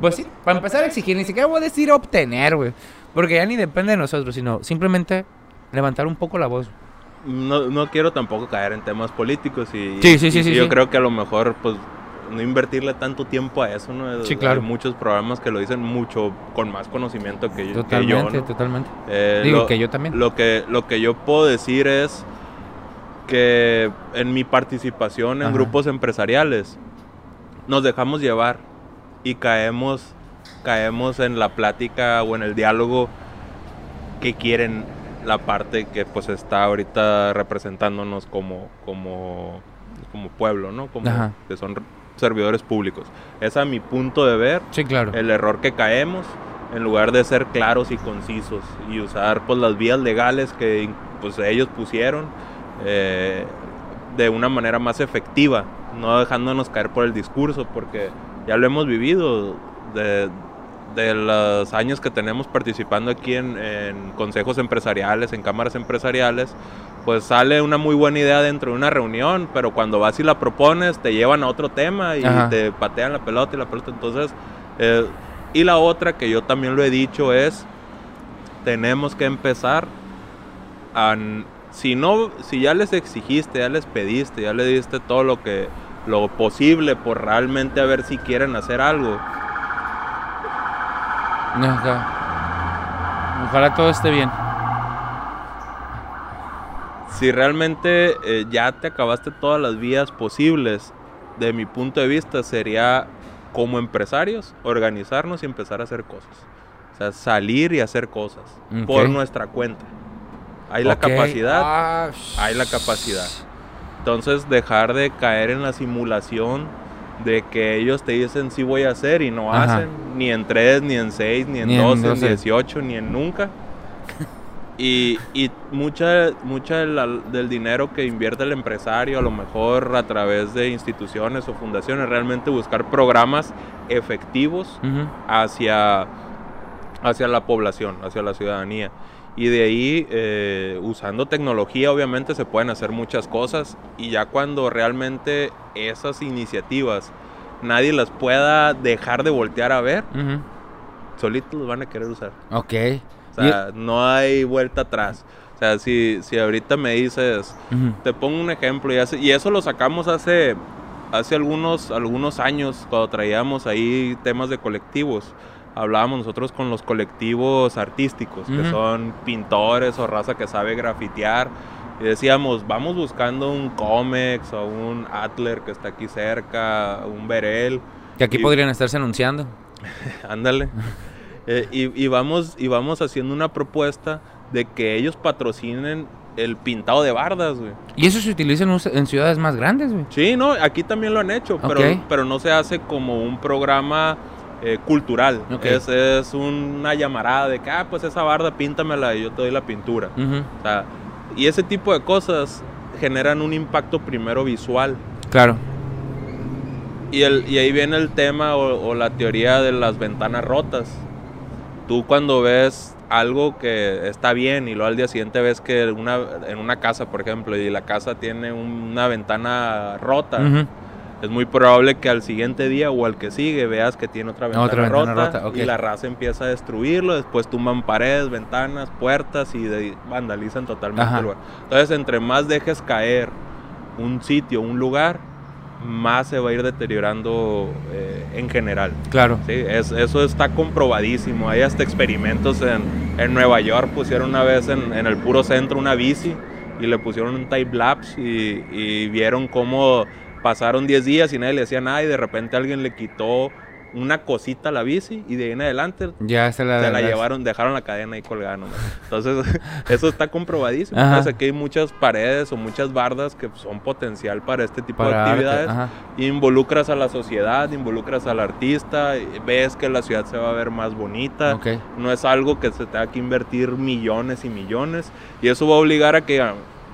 pues sí, para empezar a exigir? Ni siquiera voy a decir obtener, güey. Porque ya ni depende de nosotros, sino simplemente levantar un poco la voz. No, no quiero tampoco caer en temas políticos y, sí, sí, sí, sí, yo creo que a lo mejor pues no invertirle tanto tiempo a eso, ¿no? Sí, claro. Hay muchos programas que lo dicen mucho con más conocimiento que, yo. Totalmente, totalmente. Eh, Digo que yo también. Lo que, lo que yo puedo decir es que en mi participación en grupos empresariales nos dejamos llevar y caemos, caemos en la plática o en el diálogo que quieren la parte que pues está ahorita representándonos como, como, como pueblo, ¿no? Como que son servidores públicos. Es a mi punto de ver sí, claro. el error que caemos en lugar de ser claros y concisos y usar pues las vías legales que pues ellos pusieron eh, de una manera más efectiva, no dejándonos caer por el discurso, porque ya lo hemos vivido de, de los años que tenemos participando aquí en, en consejos empresariales, en cámaras empresariales, pues sale una muy buena idea dentro de una reunión, pero cuando vas y la propones te llevan a otro tema y te patean la pelota y la pelota. Entonces, eh, y la otra que yo también lo he dicho es, tenemos que empezar a, si no, si ya les exigiste, ya les pediste, ya le diste todo lo que, lo posible por realmente a ver si quieren hacer algo. Ojalá todo esté bien si realmente eh, ya te acabaste todas las vías posibles, de mi punto de vista, sería como empresarios organizarnos y empezar a hacer cosas. O sea, salir y hacer cosas por nuestra cuenta. Hay la capacidad. Ah, hay la capacidad. Entonces, dejar de caer en la simulación de que ellos te dicen sí voy a hacer y no Ajá. hacen, ni en 3, ni en 6, ni en Ni en 12, ni 12. en 18, ni en nunca. Y, y mucha, mucha de la- del dinero que invierte el empresario, a lo mejor a través de instituciones o fundaciones, realmente buscar programas efectivos hacia, hacia la población, hacia la ciudadanía. Y de ahí, eh, usando tecnología, obviamente se pueden hacer muchas cosas. Y ya cuando realmente esas iniciativas nadie las pueda dejar de voltear a ver, Ujú. solitos los van a querer usar. Ok. O sea, no hay vuelta atrás. O sea, si, si ahorita me dices, Y- ujú. te pongo un ejemplo, y, hace- y eso lo sacamos hace, hace algunos, algunos años, cuando traíamos ahí temas de colectivos. Hablábamos nosotros con los colectivos artísticos, que Ujú. son pintores o raza que sabe grafitear. Y decíamos, vamos buscando un Comex o un Atler que está aquí cerca, un Berel. Que aquí y- podrían estarse anunciando. [laughs] Ándale. Eh, y, y vamos, y vamos haciendo una propuesta de que ellos patrocinen el pintado de bardas, güey. Y eso se utiliza en, en ciudades más grandes, güey. Sí, no, aquí también lo han hecho, pero, Ok. pero no se hace como un programa eh, cultural. Ok. Es, es una llamarada de que, ah, pues esa barda píntamela y yo te doy la pintura. O sea, y ese tipo de cosas generan un impacto primero visual. Claro. Y, el, y ahí viene el tema o, o la teoría de las ventanas rotas. Tú cuando ves algo que está bien y luego al día siguiente ves que una, en una casa, por ejemplo, y la casa tiene una ventana rota. Es muy probable que al siguiente día o al que sigue veas que tiene otra ventana, Otra ventana rota, rota, ok. y la raza empieza a destruirlo, después tumban paredes, ventanas, puertas y de- vandalizan totalmente Ajá. el lugar. Entonces, entre más dejes caer un sitio, un lugar, más se va a ir deteriorando eh, en general. Claro. Sí, es- eso está comprobadísimo. Hay hasta experimentos en, en Nueva York. Pusieron una vez en, en el puro centro una bici y le pusieron un time lapse y, y vieron cómo pasaron 10 días y nadie le decía nada y de repente alguien le quitó una cosita a la bici y de ahí en adelante Ya se la, se la llevaron, dejaron la cadena ahí colgada nomás. Entonces, [laughs] eso está comprobadísimo. Ajá. Entonces, aquí hay muchas paredes o muchas bardas que son potencial para este tipo para de actividades. Involucras a la sociedad, involucras al artista, ves que la ciudad se va a ver más bonita. No es algo que se tenga que invertir millones y millones. Y eso va a obligar a que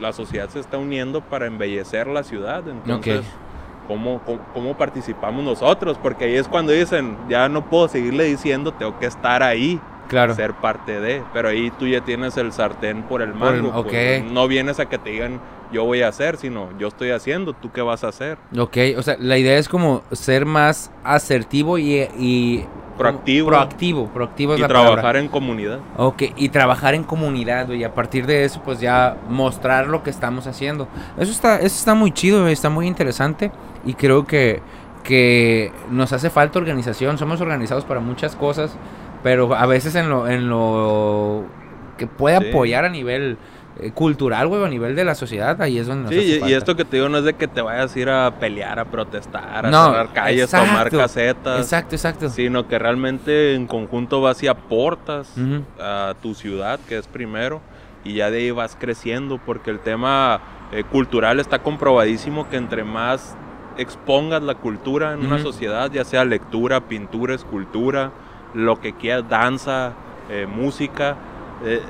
la sociedad se está uniendo para embellecer la ciudad. Entonces, Ok. ¿cómo, cómo, cómo participamos nosotros? Porque ahí es cuando dicen, ya no puedo seguirle diciendo, tengo que estar ahí Claro. ser parte de. Pero ahí tú ya tienes el sartén por el Por el- mango. ok. pues. No vienes a que te digan yo voy a hacer, sino yo estoy haciendo, tú qué vas a hacer. Ok, o sea, la idea es como ser más asertivo y... y Proactivo. Proactivo, proactivo es Y la trabajar palabra. en comunidad. Ok, y trabajar en comunidad, y a partir de eso, pues ya mostrar lo que estamos haciendo. Eso está, eso está muy chido, está muy interesante y creo que, que nos hace falta organización. Somos organizados para muchas cosas, pero a veces en lo, en lo que puede Sí. apoyar a nivel eh, cultural, güey, a nivel de la sociedad, ahí es donde nos Sí, hace y, esto que te digo no es de que te vayas a ir a pelear, a protestar, a No, cerrar calles, tomar exacto, casetas. Exacto, exacto. Sino que realmente en conjunto vas y aportas a tu ciudad, que es primero, y ya de ahí vas creciendo, porque el tema eh, cultural está comprobadísimo que entre más expongas la cultura en una sociedad, ya sea lectura, pintura, escultura, lo que quieras, danza, eh, música, eh,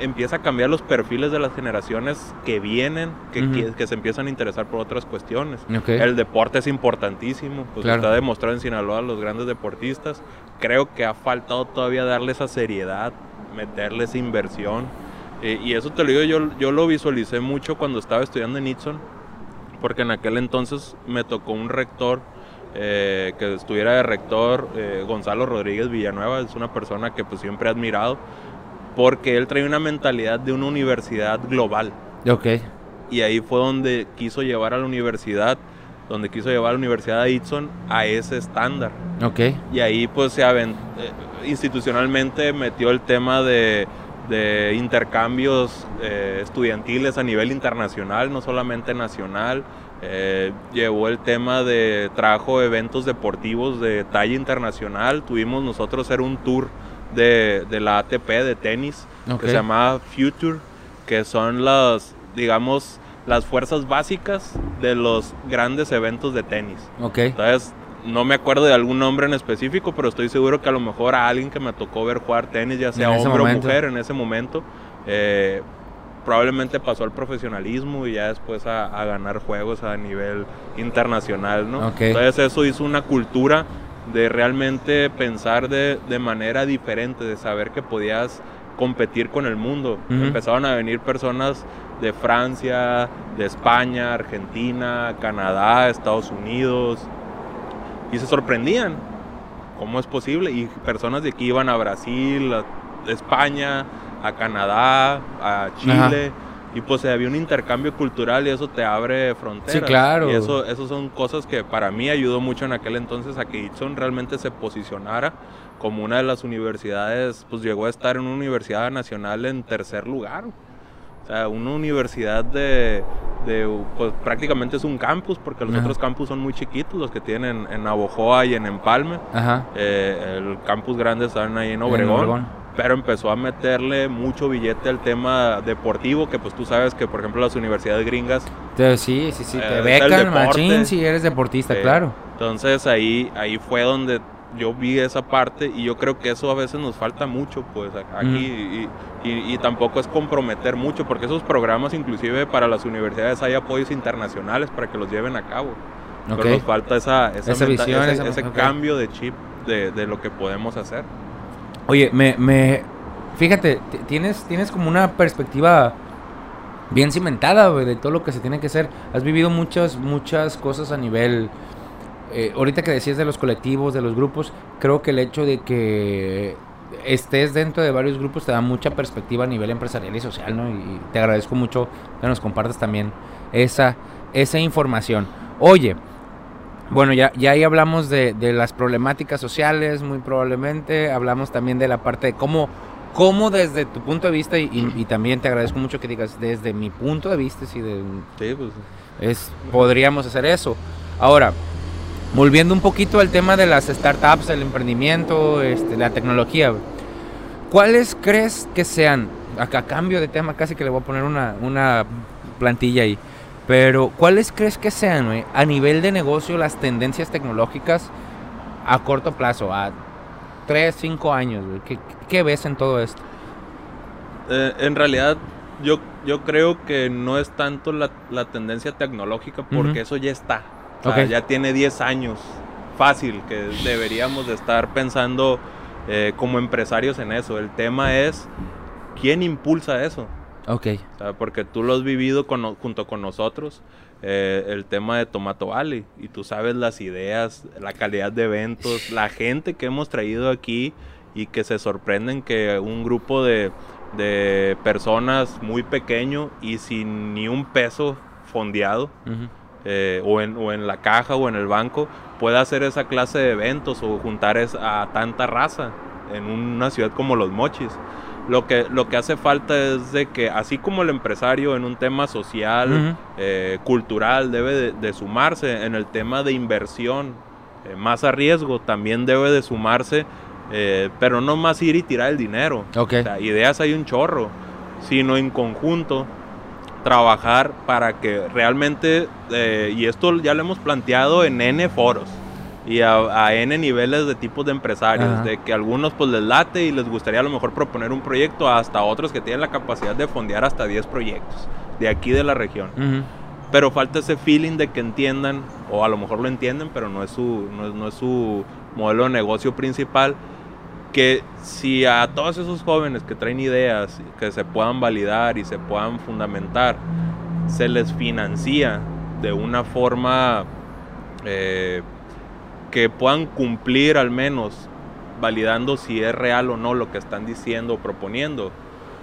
empieza a cambiar los perfiles de las generaciones que vienen, que, Ujú. que- que se empiezan a interesar por otras cuestiones. Ok. El deporte es importantísimo, pues Claro. está demostrado en Sinaloa los grandes deportistas. Creo que ha faltado todavía darle esa seriedad, meterle esa inversión. Eh, y eso te lo digo, yo, yo lo visualicé mucho cuando estaba estudiando en Itson, porque en aquel entonces me tocó un rector eh, que estuviera de rector, eh, Gonzalo Rodríguez Villanueva, es una persona que pues siempre he admirado, porque él trae una mentalidad de una universidad global Ok. y ahí fue donde quiso llevar a la universidad, donde quiso llevar a la Universidad de Itson a ese estándar. Ok. Y ahí pues se aven- eh, institucionalmente metió el tema de, de intercambios eh, estudiantiles a nivel internacional, no solamente nacional. Eh, llevó el tema de, trajo eventos deportivos de talla internacional. Tuvimos nosotros hacer un tour de, de la ATP de tenis que se llamaba Future, que son las, digamos, las fuerzas básicas de los grandes eventos de tenis. Ok. Entonces, no me acuerdo de algún nombre en específico, pero estoy seguro que a lo mejor a alguien que me tocó ver jugar tenis, ya sea hombre o mujer en ese momento, eh, probablemente pasó al profesionalismo y ya después a, a ganar juegos a nivel internacional, ¿no? Ok. Entonces eso hizo una cultura de realmente pensar de, de manera diferente, de saber que podías competir con el mundo. Ujú. Empezaron a venir personas de Francia, de España, Argentina, Canadá, Estados Unidos, y se sorprendían. ¿Cómo es posible? Y personas de aquí iban a Brasil, a España, a Canadá, a Chile. Y pues había un intercambio cultural y eso te abre fronteras. Sí, claro. Y eso, eso son cosas que para mí ayudó mucho en aquel entonces a que Itson realmente se posicionara como una de las universidades, pues llegó a estar en una universidad nacional en tercer lugar. O sea, una universidad de, de, pues prácticamente es un campus, porque los Ajá. otros campus son muy chiquitos, los que tienen en Navojoa y en Empalme. Ajá. Eh, el campus grande están ahí en En Obregón, Obregón. Pero empezó a meterle mucho billete al tema deportivo, que pues tú sabes que por ejemplo las universidades gringas, sí, sí, sí. Eh, Te el becan, machín, si eres deportista, eh, claro. entonces ahí, ahí fue donde yo vi esa parte y yo creo que eso a veces nos falta mucho pues aquí y, y- y tampoco es comprometer mucho porque esos programas inclusive para las universidades hay apoyos internacionales para que los lleven a cabo. Ok. Pero nos falta esa, esa, Esa menta- visión, ese, esa- ese ok. cambio de chip de, de lo que podemos hacer. Oye, me, me, fíjate, tienes, tienes como una perspectiva bien cimentada, de todo lo que se tiene que hacer. Has vivido muchas, muchas cosas a nivel, eh, ahorita que decías de los colectivos, de los grupos, creo que el hecho de que estés dentro de varios grupos te da mucha perspectiva a nivel empresarial y social, ¿no? Y te agradezco mucho que nos compartas también esa, esa información. Oye, bueno, ya, ya ahí hablamos de, de las problemáticas sociales, muy probablemente. Hablamos también de la parte de cómo, cómo desde tu punto de vista, y, y- y también te agradezco mucho que digas, desde mi punto de vista, si de, Sí, pues es, podríamos hacer eso. Ahora, volviendo un poquito al tema de las startups, el emprendimiento, este, la tecnología, ¿cuáles crees que sean, acá cambio de tema, casi que le voy a poner una, una plantilla ahí, pero ¿cuáles crees que sean, güey, a nivel de negocio, las tendencias tecnológicas a corto plazo, a 3, 5 años? güey? ¿Qué, ¿Qué ves en todo esto? Eh, en realidad, yo, yo creo que no es tanto la, la tendencia tecnológica, porque eso ya está. O sea. Ya tiene 10 años. Fácil, que deberíamos de estar pensando eh, como empresarios en eso. El tema es, ¿quién impulsa eso? Ok. Sea, porque tú lo has vivido con junto con nosotros, eh, el tema de Tomato Valley, y tú sabes las ideas, la calidad de eventos, [laughs] la gente que hemos traído aquí y que se sorprenden que un grupo de, de personas muy pequeño y sin ni un peso fondeado, Ujú. eh, o, en, o en la caja o en el banco, pueda hacer esa clase de eventos o juntar a tanta raza en una ciudad como Los Mochis. Lo que, lo que hace falta es de que, así como el empresario en un tema social, eh, cultural, debe de, de sumarse en el tema de inversión, eh, más a riesgo, también debe de sumarse, eh, pero no más ir y tirar el dinero. Ok. O sea, ideas hay un chorro, sino en conjunto trabajar para que realmente, y esto ya lo hemos planteado en N foros y a, a N niveles de tipos de empresarios, Ajá. de que algunos pues les late y les gustaría a lo mejor proponer un proyecto, hasta otros que tienen la capacidad de fondear hasta 10 proyectos de aquí de la región. Ujú. Pero falta ese feeling de que entiendan, o a lo mejor lo entienden, pero no es su, no es, no es su modelo de negocio principal. Que si a todos esos jóvenes que traen ideas, que se puedan validar y se puedan fundamentar, se les financia de una forma eh, que puedan cumplir al menos validando si es real o no lo que están diciendo o proponiendo,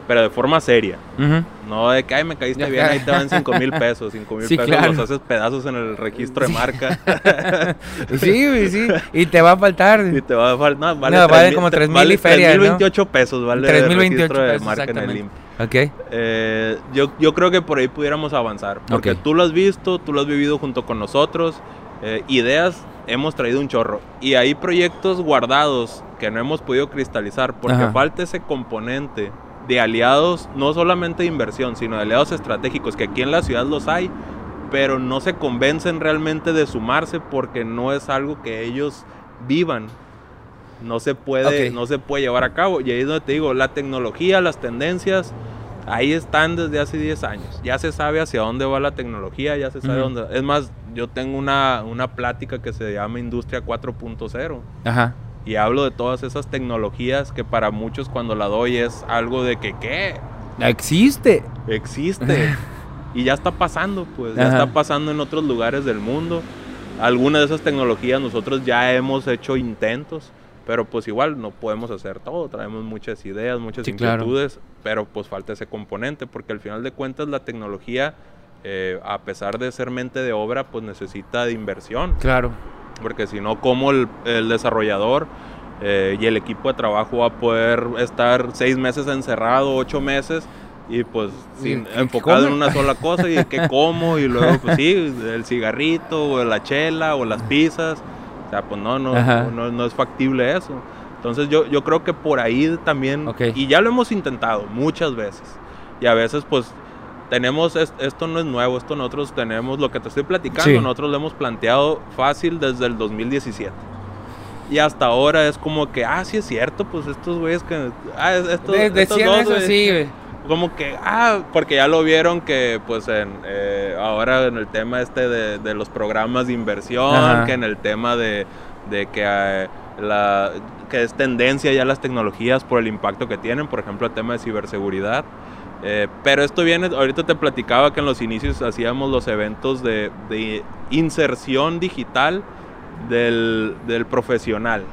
pero de forma seria. Ujú. No de que, ay, me caíste bien, ahí te van 5 mil pesos. 5 mil Sí, pesos claro. los haces pedazos en el registro de marca. [laughs] Sí, güey, sí. Y te va a faltar. y te va a faltar. No, vale, No, vale tres como te- 3,000 vale y feria, ¿no? 3,028 pesos, vale. el 3,028 registro de pesos, marca en el exactamente. IMSS. Ok. Eh, yo, yo creo que por ahí pudiéramos avanzar. Porque Ok. tú lo has visto, tú lo has vivido junto con nosotros. Eh, ideas hemos traído un chorro. Y hay proyectos guardados que no hemos podido cristalizar porque Ajá. falta ese componente de aliados, no solamente de inversión, sino de aliados estratégicos, que aquí en la ciudad los hay, pero no se convencen realmente de sumarse porque no es algo que ellos vivan. No se puede, no se puede llevar a cabo. Y ahí es donde te digo, la tecnología, las tendencias, ahí están desde hace 10 años. Ya se sabe hacia dónde va la tecnología, ya se sabe dónde. Es más, yo tengo una, una plática que se llama Industria 4.0. Ajá. Y hablo de todas esas tecnologías que para muchos cuando la doy es algo de que, ¿qué? Existe. Existe. [laughs] y ya está pasando, pues. Ya está pasando en otros lugares del mundo. Algunas de esas tecnologías nosotros ya hemos hecho intentos. Pero pues igual no podemos hacer todo, traemos muchas ideas, muchas inquietudes, pero pues falta ese componente, porque al final de cuentas la tecnología, eh, a pesar de ser mente de obra, pues necesita de inversión. Claro porque si no, ¿cómo el, desarrollador eh, y el equipo de trabajo va a poder estar seis meses encerrado, ocho meses? y pues sin, enfocado en una sola cosa y qué [laughs] como y luego pues sí, el cigarrito o la chela o las pizzas, o sea, pues no, no, no, no, es factible eso. Entonces yo, yo creo que por ahí también, y ya lo hemos intentado muchas veces, y a veces pues tenemos, esto no es nuevo, esto nosotros tenemos, lo que te estoy platicando, nosotros lo hemos planteado fácil desde el 2017. Y hasta ahora es como que, ah, sí es cierto, pues estos güeyes que... Ah, estos, estos dos, eso, sí, güey. Como que, ah, porque ya lo vieron que, pues, en, eh, ahora en el tema este de, los programas de inversión, que en el tema de, de que... Eh, la, que es tendencia ya las tecnologías por el impacto que tienen, por ejemplo el tema de ciberseguridad. Eh, pero esto viene, ahorita te platicaba que en los inicios hacíamos los eventos de, inserción digital del, profesional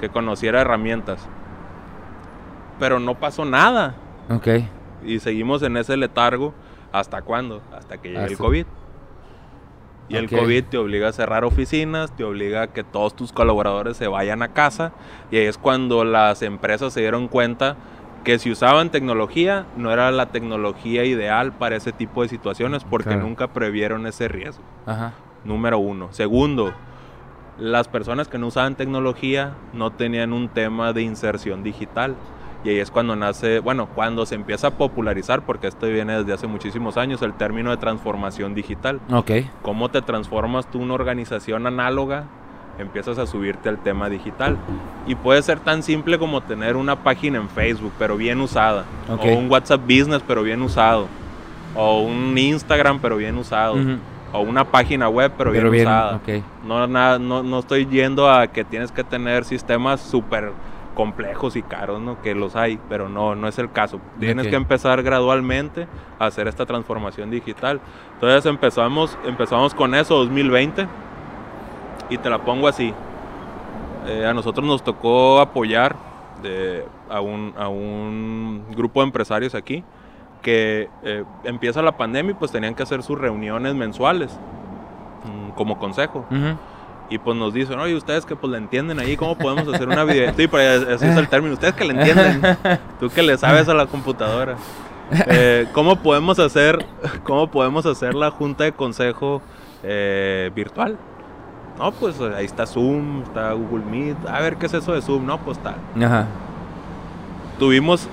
que conociera herramientas. Pero no pasó nada. Ok. Y seguimos en ese letargo. ¿Hasta cuándo? Hasta que llegue el COVID. Y el COVID te obliga a cerrar oficinas, te obliga a que todos tus colaboradores se vayan a casa. Y ahí es cuando las empresas se dieron cuenta que si usaban tecnología no era la tecnología ideal para ese tipo de situaciones porque nunca previeron ese riesgo. Número uno. Segundo, las personas que no usaban tecnología no tenían un tema de inserción digital. Y ahí es cuando nace, bueno, cuando se empieza a popularizar, porque esto viene desde hace muchísimos años, el término de transformación digital. Ok. ¿Cómo te transformas tú una organización análoga empiezas a subirte al tema digital. Y puede ser tan simple como tener una página en Facebook, pero bien usada. O un WhatsApp Business, pero bien usado. O un Instagram, pero bien usado. O una página web, pero, bien, usada. No, nada, no, no estoy yendo a que tienes que tener sistemas súper complejos y caros, ¿no? Que los hay, pero no, no es el caso. Tienes que empezar gradualmente a hacer esta transformación digital. Entonces empezamos, empezamos con eso 2020 y te la pongo así. Eh, a nosotros nos tocó apoyar a, un, grupo de empresarios aquí que eh, empieza la pandemia y pues tenían que hacer sus reuniones mensuales mm, como consejo. Y pues nos dicen, oye, ustedes que pues le entienden ahí, ¿cómo podemos hacer una video? Sí, pero ese es el término, ustedes que le entienden, tú que le sabes a la computadora. Eh, ¿Cómo podemos hacer, cómo podemos hacer la junta de consejo virtual? No, pues ahí está Zoom, está Google Meet. A ver, ¿qué es eso de Zoom? No, pues tal. Ajá. Tuvimos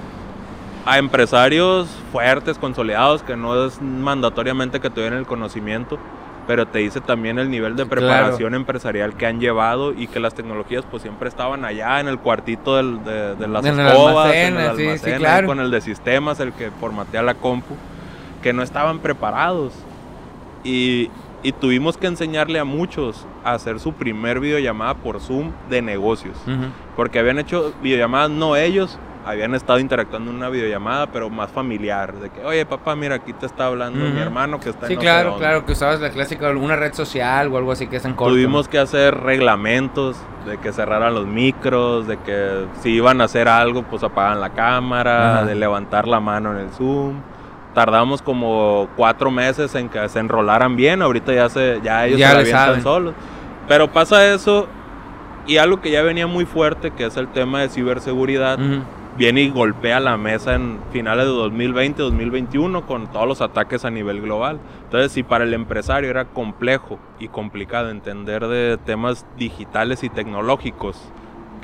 a empresarios fuertes, consolidados, que no es mandatoriamente que tuvieran el conocimiento, pero te dice también el nivel de preparación empresarial que han llevado y que las tecnologías pues siempre estaban allá en el cuartito de, las escobas, en el almacén, con el de sistemas, el que formatea la compu, que no estaban preparados. Y, y tuvimos que enseñarle a muchos a hacer su primer videollamada por Zoom de negocios. Porque habían hecho videollamadas no ellos, habían estado interactuando en una videollamada, pero más familiar. De que, oye, papá, mira, aquí te está hablando mi hermano que está en Sí, claro, claro, que usabas la clásica, una red social o algo así que es en corto. Tuvimos que hacer reglamentos de que cerraran los micros, de que si iban a hacer algo, pues apagan la cámara, de levantar la mano en el Zoom tardamos como cuatro meses en que se enrolaran bien. Ahorita ya se, ya ellos ya se la solos. Pero pasa eso y algo que ya venía muy fuerte, que es el tema de ciberseguridad, viene y golpea la mesa en finales de 2020, 2021 con todos los ataques a nivel global. Entonces, si para el empresario era complejo y complicado entender de temas digitales y tecnológicos,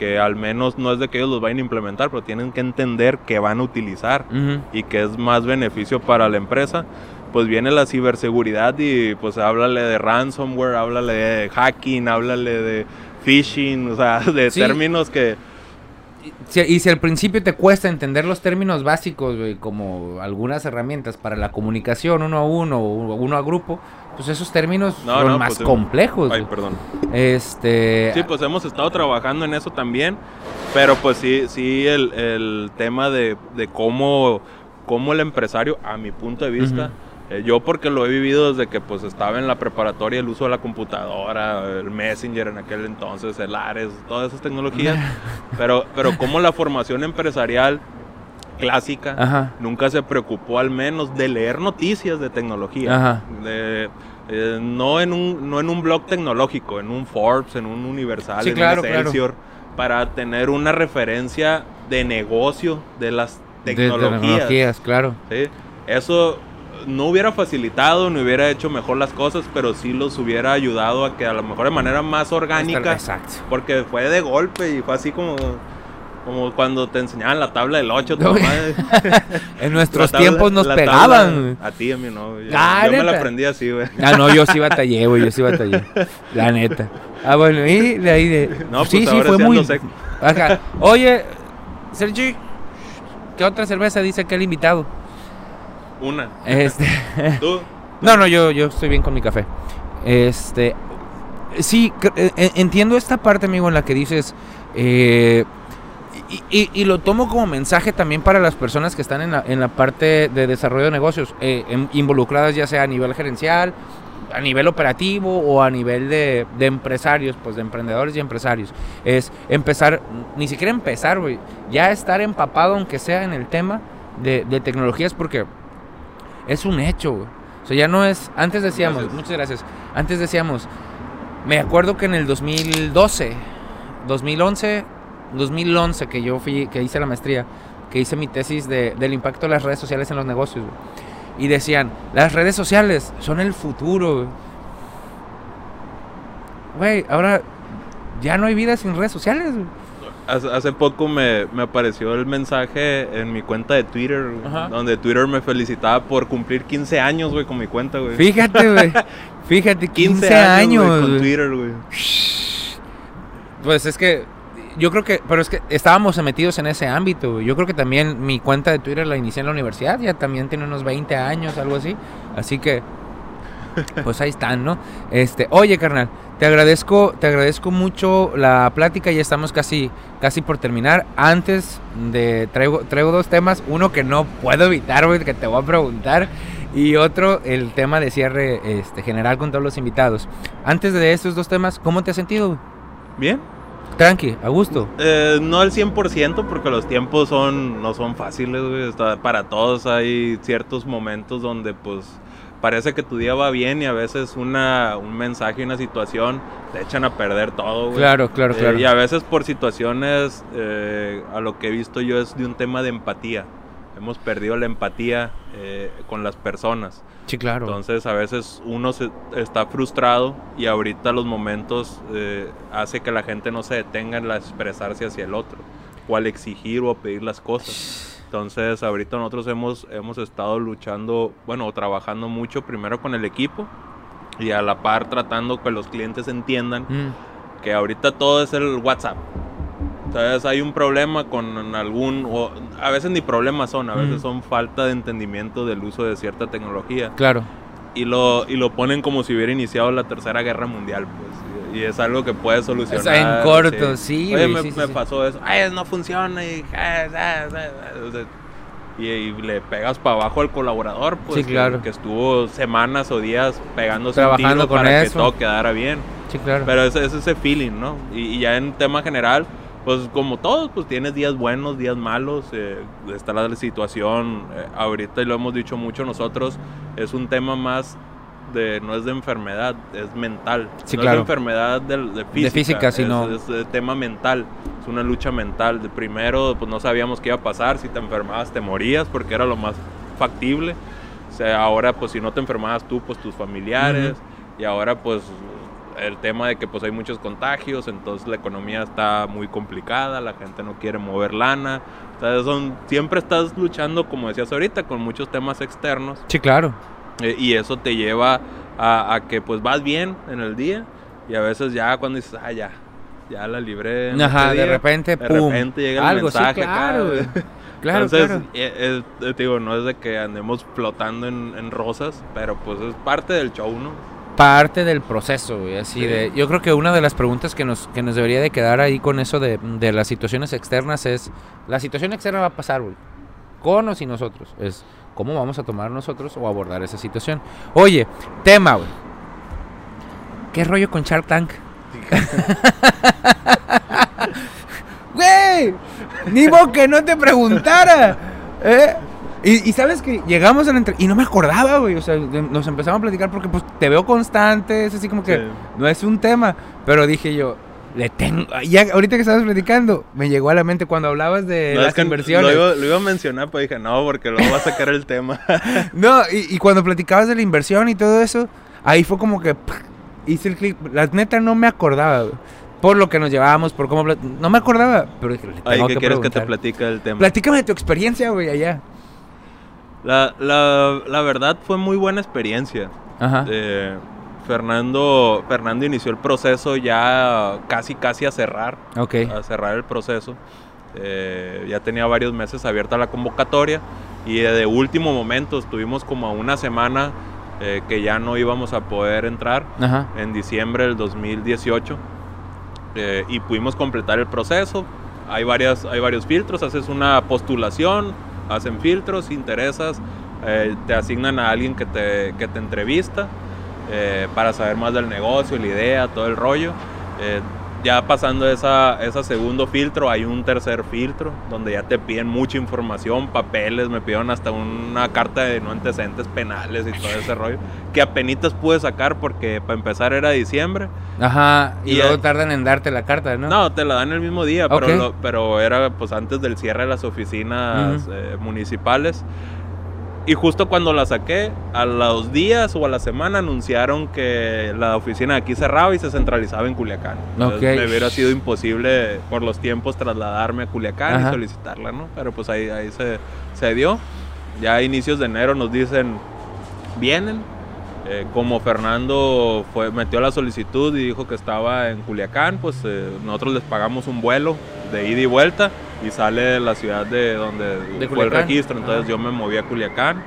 que al menos no es de que ellos los vayan a implementar, pero tienen que entender que van a utilizar Ujú. y que es más beneficio para la empresa. Pues viene la ciberseguridad y pues háblale de ransomware, háblale de hacking, háblale de phishing, o sea, [laughs] de Sí. términos que Si- y si al principio te cuesta entender los términos básicos, güey, como algunas herramientas para la comunicación uno a uno o uno a grupo, pues esos términos No, son no, más pues, complejos. Ay, güey. perdón. Este. Sí, pues hemos estado trabajando en eso también, pero pues sí, sí el, el tema de, de cómo, cómo el empresario, a mi punto de vista, eh, yo porque lo he vivido desde que pues estaba en la preparatoria, el uso de la computadora, el Messenger en aquel entonces, el Ares, todas esas tecnologías, [laughs] pero, pero cómo la formación empresarial clásica Ajá. nunca se preocupó al menos de leer noticias de tecnología. Ajá. De, eh, no, en un, no en un blog tecnológico, en un Forbes, en un Universal, Sí, en claro, un claro. Excelsior, para tener una referencia de negocio de las De tecnologías. tecnologías, claro. ¿sí? Eso no hubiera facilitado, no hubiera hecho mejor las cosas, pero sí los hubiera ayudado a que a lo mejor de manera más orgánica, Exacto. porque fue de golpe y fue así como, como cuando te enseñaban la tabla del 8. No, [laughs] En nuestros tiempos nos pegaban. tabla- a ti, a mí no. Yo, Ah, yo me la aprendí así, güey. Ah, no, yo sí batallé, güey, yo sí batallé. La neta. Ah, bueno, y de ahí de... No, pues sí, sí, fue muy... Ajá. Oye, Sergi, ¿qué otra cerveza dice que el invitado? Una. Este... [laughs] Tú. No, no, yo, yo estoy bien con mi café. Este... Sí, eh, eh, entiendo esta parte, amigo, en la que dices... eh, y, y- y lo tomo como mensaje también para las personas que están en la, en la parte de desarrollo de negocios, eh, em- involucradas ya sea a nivel gerencial, a nivel operativo o a nivel de, de empresarios, pues de emprendedores y empresarios. Es empezar, ni siquiera empezar, güey, ya estar empapado, aunque sea en el tema de, de tecnologías, porque es un hecho, güey. O sea, ya no es, antes decíamos, Gracias. muchas gracias, antes decíamos, me acuerdo que en el 2012, 2011, 2011 que yo fui, que hice la maestría, que hice mi tesis de- del impacto de las redes sociales en los negocios, güey. Y decían, las redes sociales son el futuro, güey. Güey, ahora ya no hay vida sin redes sociales, güey. Hace, poco me, me apareció el mensaje en mi cuenta de Twitter, güey, donde Twitter me felicitaba por cumplir 15 años, güey, con mi cuenta, güey. Fíjate, güey. [laughs] Fíjate, 15, 15 años, güey, con. Twitter, güey. Pues es que yo creo que, pero es que estábamos metidos en ese ámbito. güey. Yo creo que también mi cuenta de Twitter la inicié en la universidad, ya también tiene unos 20 años, algo así. Así que, pues ahí están, ¿no? Este, oye, carnal, te agradezco, te agradezco mucho la plática. Ya estamos casi, casi por terminar. Antes de traigo, traigo dos temas, uno que no puedo evitar, güey, que te voy a preguntar. Y otro, el tema de cierre este, general con todos los invitados. Antes de estos dos temas, ¿cómo te has sentido? Bien. Tranqui, a gusto. Eh, no al 100% porque los tiempos son no son fáciles, güey. Está- para todos hay ciertos momentos donde pues parece que tu día va bien y a veces una, un mensaje, una situación te echan a perder todo, güey. Claro, claro, Eh, claro. y a veces por situaciones, eh, a lo que he visto yo es de un tema de empatía. Hemos perdido la empatía eh, con las personas. Sí, claro. Entonces a veces uno se, está frustrado y ahorita los momentos eh, hace que la gente no se detenga en la expresarse hacia el otro o al exigir o a pedir las cosas. Entonces ahorita nosotros hemos, hemos estado luchando, bueno, trabajando mucho primero con el equipo y a la par tratando que los clientes entiendan Mm, que ahorita todo es el WhatsApp. Entonces hay un problema con algún, o a veces ni problemas son, a veces Ujú. son falta de entendimiento del uso de cierta tecnología claro. y lo, y lo ponen como si hubiera iniciado la tercera guerra mundial, pues. Y, es algo que puede solucionar. O sea, en corto, sí, Oye, güey, me, sí, sí, me sí. pasó eso. Ay, no funciona. Y, ah, ah, ah, ah", o sea, y, y le pegas para abajo al colaborador, pues. Sí, que- claro. Que, estuvo semanas o días pegándose Trabajando un tiro con para eso. que todo quedara bien. Sí, claro. Pero es, es ese feeling, ¿no? Y, y ya en tema general, pues como todos, pues tienes días buenos, días malos. eh, está la situación, eh, ahorita y lo hemos dicho mucho nosotros, es un tema más de, no es de enfermedad, es mental. Sí, no claro. es de enfermedad de, de física. física, es- sino- Es, de tema mental, es una lucha mental. De primero, pues no sabíamos qué iba a pasar, si te enfermabas te morías, porque era lo más factible. O sea, ahora pues si no te enfermabas tú, pues tus familiares. Y ahora pues el tema de que pues hay muchos contagios, entonces la economía está muy complicada, la gente no quiere mover lana. Entonces son, siempre estás luchando, como decías ahorita, con muchos temas externos. Sí, claro. Eh, y eso te lleva a, a, que pues vas bien en el día y a veces ya cuando dices, ah, ya, ya la libré. Ajá, este de repente, de pum. repente llega el mensaje. Sí, claro, acá. [laughs] Claro, Entonces, claro. eh, eh, digo, no es de que andemos flotando en, en, rosas, pero pues es parte del show, ¿no? Parte del proceso, güey, así Sí. de... Yo creo que una de las preguntas que nos, que nos debería de quedar ahí con eso de, de las situaciones externas es... La situación externa va a pasar, güey. Con o sin nosotros. Es cómo vamos a tomar nosotros o abordar esa situación. Oye, tema, güey. ¿Qué rollo con Shark Tank? [laughs] Güey, ni modo que no te preguntara. ¿eh? Y, y sabes que llegamos a la entrevista y no me acordaba, güey. O sea, de- nos empezamos a platicar porque pues te veo constante, es así como que Sí. no es un tema. Pero dije yo, le tengo. Ya ahorita que estabas platicando, me llegó a la mente cuando hablabas de No, las es que inversiones. Lo iba, lo iba a mencionar, pero dije, no, porque luego va a sacar el tema. [laughs] No, y, y cuando platicabas de la inversión y todo eso, ahí fue como que hice el clic. La neta no me acordaba, güey. Por lo que nos llevábamos, por cómo... No me acordaba, pero dije, le Ay, tengo ¿qué que quieres que te platique del tema? Platícame de tu experiencia, güey, allá. La, la, la verdad fue muy buena experiencia. Ajá. Eh, Fernando, Fernando inició el proceso ya casi casi a cerrar, ok. a cerrar el proceso. Eh, ya tenía varios meses abierta la convocatoria y de último momento estuvimos como a una semana eh, que ya no íbamos a poder entrar Ajá. en diciembre del 2018 eh, y pudimos completar el proceso. Hay, varias, hay varios filtros, haces una postulación, hacen filtros, interesas, te asignan a alguien que te, que te entrevista eh, para saber más del negocio, la idea, todo el rollo. Eh, ya pasando esa, ese segundo filtro, hay un tercer filtro donde ya te piden mucha información, papeles, me pidieron hasta una carta de no antecedentes penales y todo ese rollo, que apenas pude sacar porque para empezar era diciembre. Ajá. Y, Y, luego tardan en darte la carta, ¿no? No, te la dan el mismo día, Ok. pero, lo- pero era pues antes del cierre de las oficinas Ujú. eh, municipales. Y justo cuando la saqué, a los días o a la semana anunciaron que la oficina de aquí cerraba y se centralizaba en Culiacán. Entonces, Ok. Me hubiera sido imposible por los tiempos trasladarme a Culiacán Ajá. y solicitarla, ¿no? Pero pues ahí, ahí se, se dio. Ya a inicios de enero nos dicen, vienen. Eh, como Fernando fue, metió la solicitud y dijo que estaba en Culiacán, pues eh, nosotros les pagamos un vuelo de ida y vuelta y sale de la ciudad de donde fue el registro. Entonces Ah. yo me moví a Culiacán.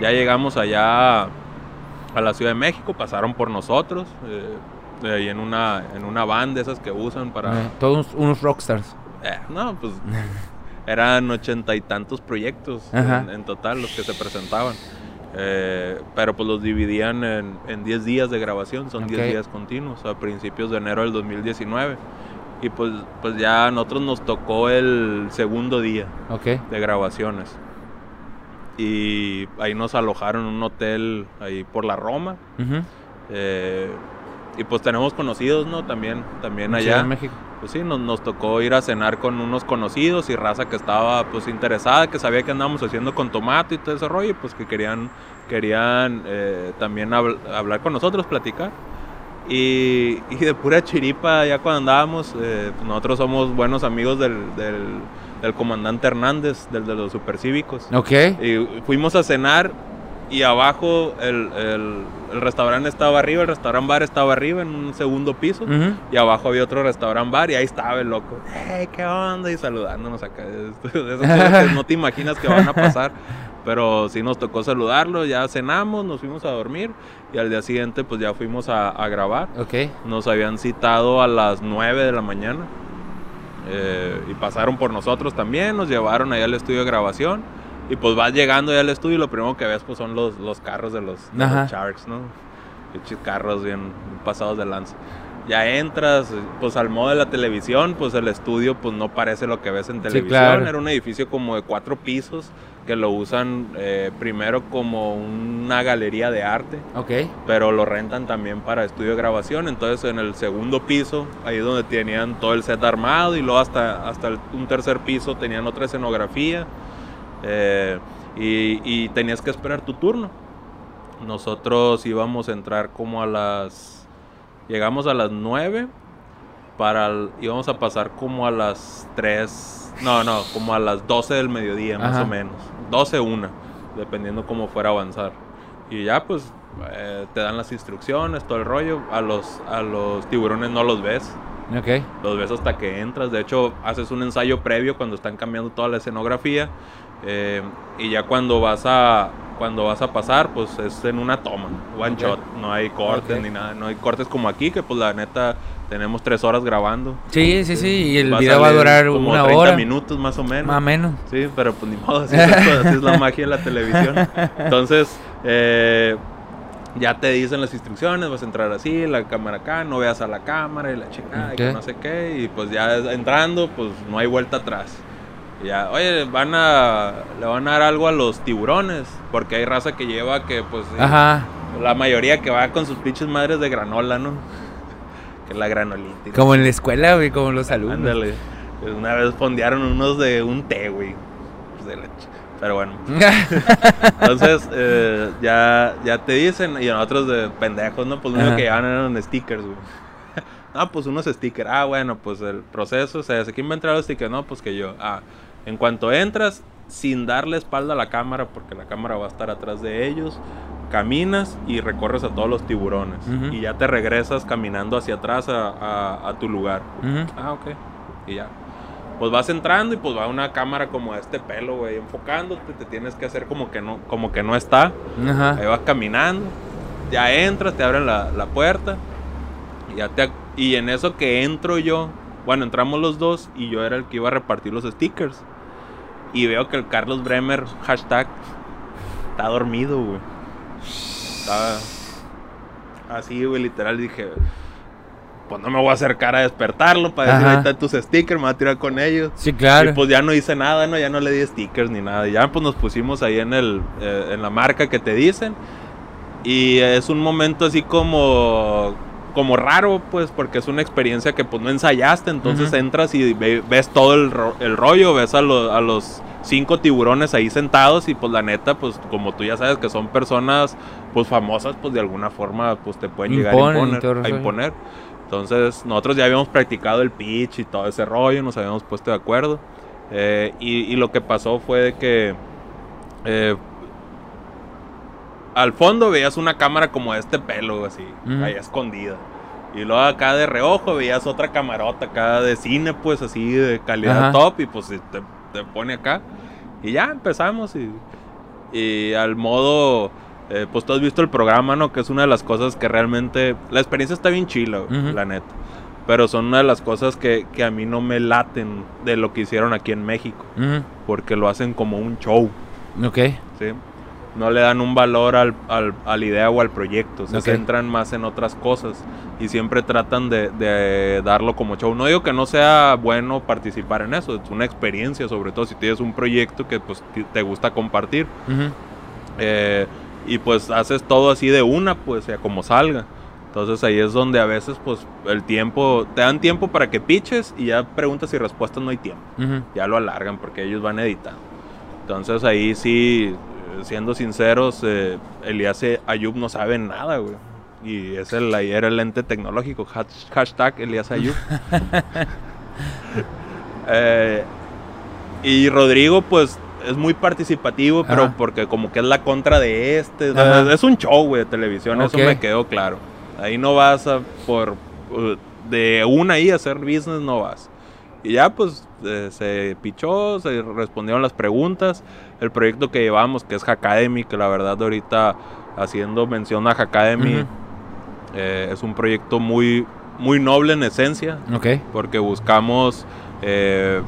Ya llegamos allá a la Ciudad de México, pasaron por nosotros. eh, ahí en una, en una van de esas que usan para... Eh, todos unos rockstars. Eh, no, pues [laughs] eran ochenta y tantos proyectos en, en total los que se presentaban. Eh, pero pues los dividían en, en 10 días de grabación, son 10 Ok. días continuos, a principios de enero del 2019. Y pues, pues ya a nosotros nos tocó el segundo día de grabaciones. Y ahí nos alojaron en un hotel ahí por la Roma. Eh, y pues tenemos conocidos, ¿no? También, también En allá de México. pues sí, nos, nos tocó ir a cenar con unos conocidos y raza que estaba pues interesada, que sabía que andábamos haciendo con tomate y todo ese rollo, y pues que querían, querían eh, también habl- hablar con nosotros, platicar. Y, y de pura chiripa, ya cuando andábamos, eh, pues nosotros somos buenos amigos del, del, del comandante Hernández, del de los supercívicos. Ok. Y fuimos a cenar y abajo el, el, el restaurante estaba arriba, el restaurante bar estaba arriba en un segundo piso. Ujú. Y abajo había otro restaurante bar y ahí estaba el loco. Hey, ¿qué onda? Y saludándonos acá. [laughs] No te imaginas que van a pasar. [laughs] Pero sí nos tocó saludarlo, ya cenamos, nos fuimos a dormir y al día siguiente pues ya fuimos a, a grabar. Ok. Nos habían citado a las 9 de la mañana eh, y pasaron por nosotros también, nos llevaron allá al estudio de grabación y pues vas llegando ya al estudio y lo primero que ves pues son los, los carros de los, de los. Sharks, ¿no? Carros bien pasados de lanza. Ya entras, pues al modo de la televisión, pues el estudio pues no parece lo que ves en televisión. claro. Era un edificio como de cuatro pisos que lo usan eh, primero como una galería de arte Ok. pero lo rentan también para estudio de grabación. Entonces en el segundo piso, ahí es donde tenían todo el set armado y luego hasta, hasta un tercer piso tenían otra escenografía eh, y, y tenías que esperar tu turno. Nosotros íbamos a entrar como a las Llegamos a las 9 para el- íbamos a pasar como a las 3, no, no, como a las 12 del mediodía más Ajá. o menos. 12 una, dependiendo cómo fuera a avanzar. Y ya pues eh, te dan las instrucciones, todo el rollo. A los a los tiburones no los ves. Ok. Los ves hasta que entras. De hecho, haces un ensayo previo cuando están cambiando toda la escenografía. Eh, y ya cuando vas a cuando vas a pasar, pues es en una toma, one shot. No hay cortes ni nada. No hay cortes como aquí, que pues la neta tenemos tres horas grabando. Sí, sí, sí. Y el Va video va a durar como una 30 hora. minutos más o menos. Más o menos. Sí, pero pues ni modo, así es, esto, así es la magia de la televisión. [laughs] Entonces, eh, ya te dicen las instrucciones, vas a entrar así, la cámara acá, no veas a la cámara y la chingada, y que no sé qué, y pues ya entrando, pues no hay vuelta atrás. Ya, oye, van a, le van a dar algo a los tiburones, porque hay raza que lleva que pues sí, Ajá. la mayoría que va con sus pinches madres de granola, ¿no? Que la granolita. Como en la escuela, güey, como los alumnos. Ándale. Pues Una vez fondearon unos de un té, güey. Pues de la ch- Pero bueno. [laughs] Entonces, eh, ya, ya te dicen, y nosotros de pendejos, ¿no? Pues lo único que llevaban eran stickers, güey. [laughs] Ah, pues unos stickers. Ah, bueno, pues el proceso, o sea, ¿quién va a entrar los stickers? No, pues que yo. Ah, en cuanto entras, sin darle espalda a la cámara, porque la cámara va a estar atrás de ellos, caminas y recorres a todos los tiburones. Y ya te regresas caminando hacia atrás a, a- a tu lugar. Ah, ok. Y ya. Pues vas entrando y pues va una cámara como este pelo, güey, enfocándote, te tienes que hacer como que no, como que no está. Ahí Ajá. vas caminando, ya entras, te abren la, la puerta. Y, ya te, y en eso que entro yo, bueno, entramos los dos y yo era el que iba a repartir los stickers. Y veo que el Carlos Bremer, hashtag, está dormido, güey. Estaba así, güey, literal. Dije, pues no me voy a acercar a despertarlo para decir, Ajá. ahí están tus stickers, me voy a tirar con ellos. Sí, claro. Y pues ya no hice nada, ¿no? Ya no le di stickers ni nada. Ya pues nos pusimos ahí en el eh, en la marca que te dicen. Y es un momento así como como raro, pues, porque es una experiencia que pues no ensayaste, entonces entras y ve- ves todo el, ro- el rollo, ves a, lo- a los cinco tiburones ahí sentados y pues la neta, pues como tú ya sabes que son personas pues famosas, pues de alguna forma pues te pueden llegar a imponer. a imponer. Entonces nosotros ya habíamos practicado el pitch y todo ese rollo, nos habíamos puesto de acuerdo. Eh, y, y lo que pasó fue de que eh, al fondo veías una cámara como de este pelo, así, Ujú. ahí escondida. Y luego acá de reojo veías otra camarota acá de cine, pues así de calidad Ajá. top, y pues te, te pone acá. Y ya empezamos y, y al modo, eh, pues tú has visto el programa, ¿no? Que es una de las cosas que realmente, la experiencia está bien chila, la neta. Pero son una de las cosas que, que a mí no me laten de lo que hicieron aquí en México, porque lo hacen como un show. Ok. ¿sí? No le dan un valor al, al- a la idea o al proyecto, se centran más en otras cosas y siempre tratan de, de darlo como show. No digo que no sea bueno participar en eso, es una experiencia, sobre todo si tienes un proyecto que pues te- gusta compartir eh, y pues haces todo así de una, pues sea como salga. Entonces ahí es donde a veces pues el tiempo, te dan tiempo para que piches y ya preguntas y respuestas no hay tiempo ya lo alargan porque ellos van editando. Entonces ahí sí, siendo sinceros, eh, Elías Ayub no sabe nada, güey. Y es el, era el ente tecnológico, hash- hashtag Elías Ayub. [laughs] Eh, y Rodrigo, pues, es muy participativo, pero porque como que es la contra de este. Es un show, güey, de televisión, eso me quedó claro. Ahí no vas a, por, uh, de una ahí a hacer business, no vas. Y ya pues eh, se pichó, se respondieron las preguntas. El proyecto que llevamos, que es Hackademy, que la verdad ahorita haciendo mención a Hackademy, eh, es un proyecto muy, muy noble en esencia, Ok. porque buscamos, eh,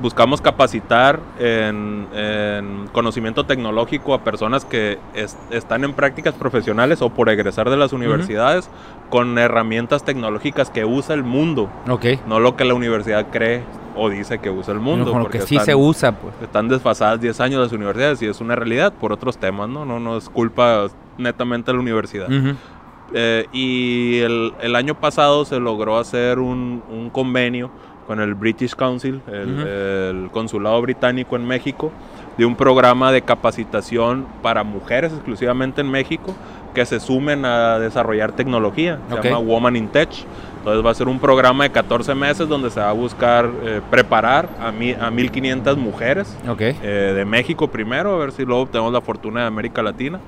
buscamos capacitar en, en conocimiento tecnológico a personas que es- están en prácticas profesionales o por egresar de las universidades con herramientas tecnológicas que usa el mundo Ok. no lo que la universidad cree o dice que usa el mundo. Con lo que sí están, se usa, pues. están desfasadas 10 años las universidades y es una realidad por otros temas, ¿no? No, no es culpa netamente de la universidad. Eh, y el, el año pasado se logró hacer un, un convenio con el British Council, el, Ujú. el consulado británico en México, de un programa de capacitación para mujeres exclusivamente en México que se sumen a desarrollar tecnología. Se llama Woman in Tech. Entonces va a ser un programa de 14 meses donde se va a buscar eh, preparar a, mi, a 1.500 mujeres eh, de México primero, a ver si luego tenemos la fortuna de América Latina,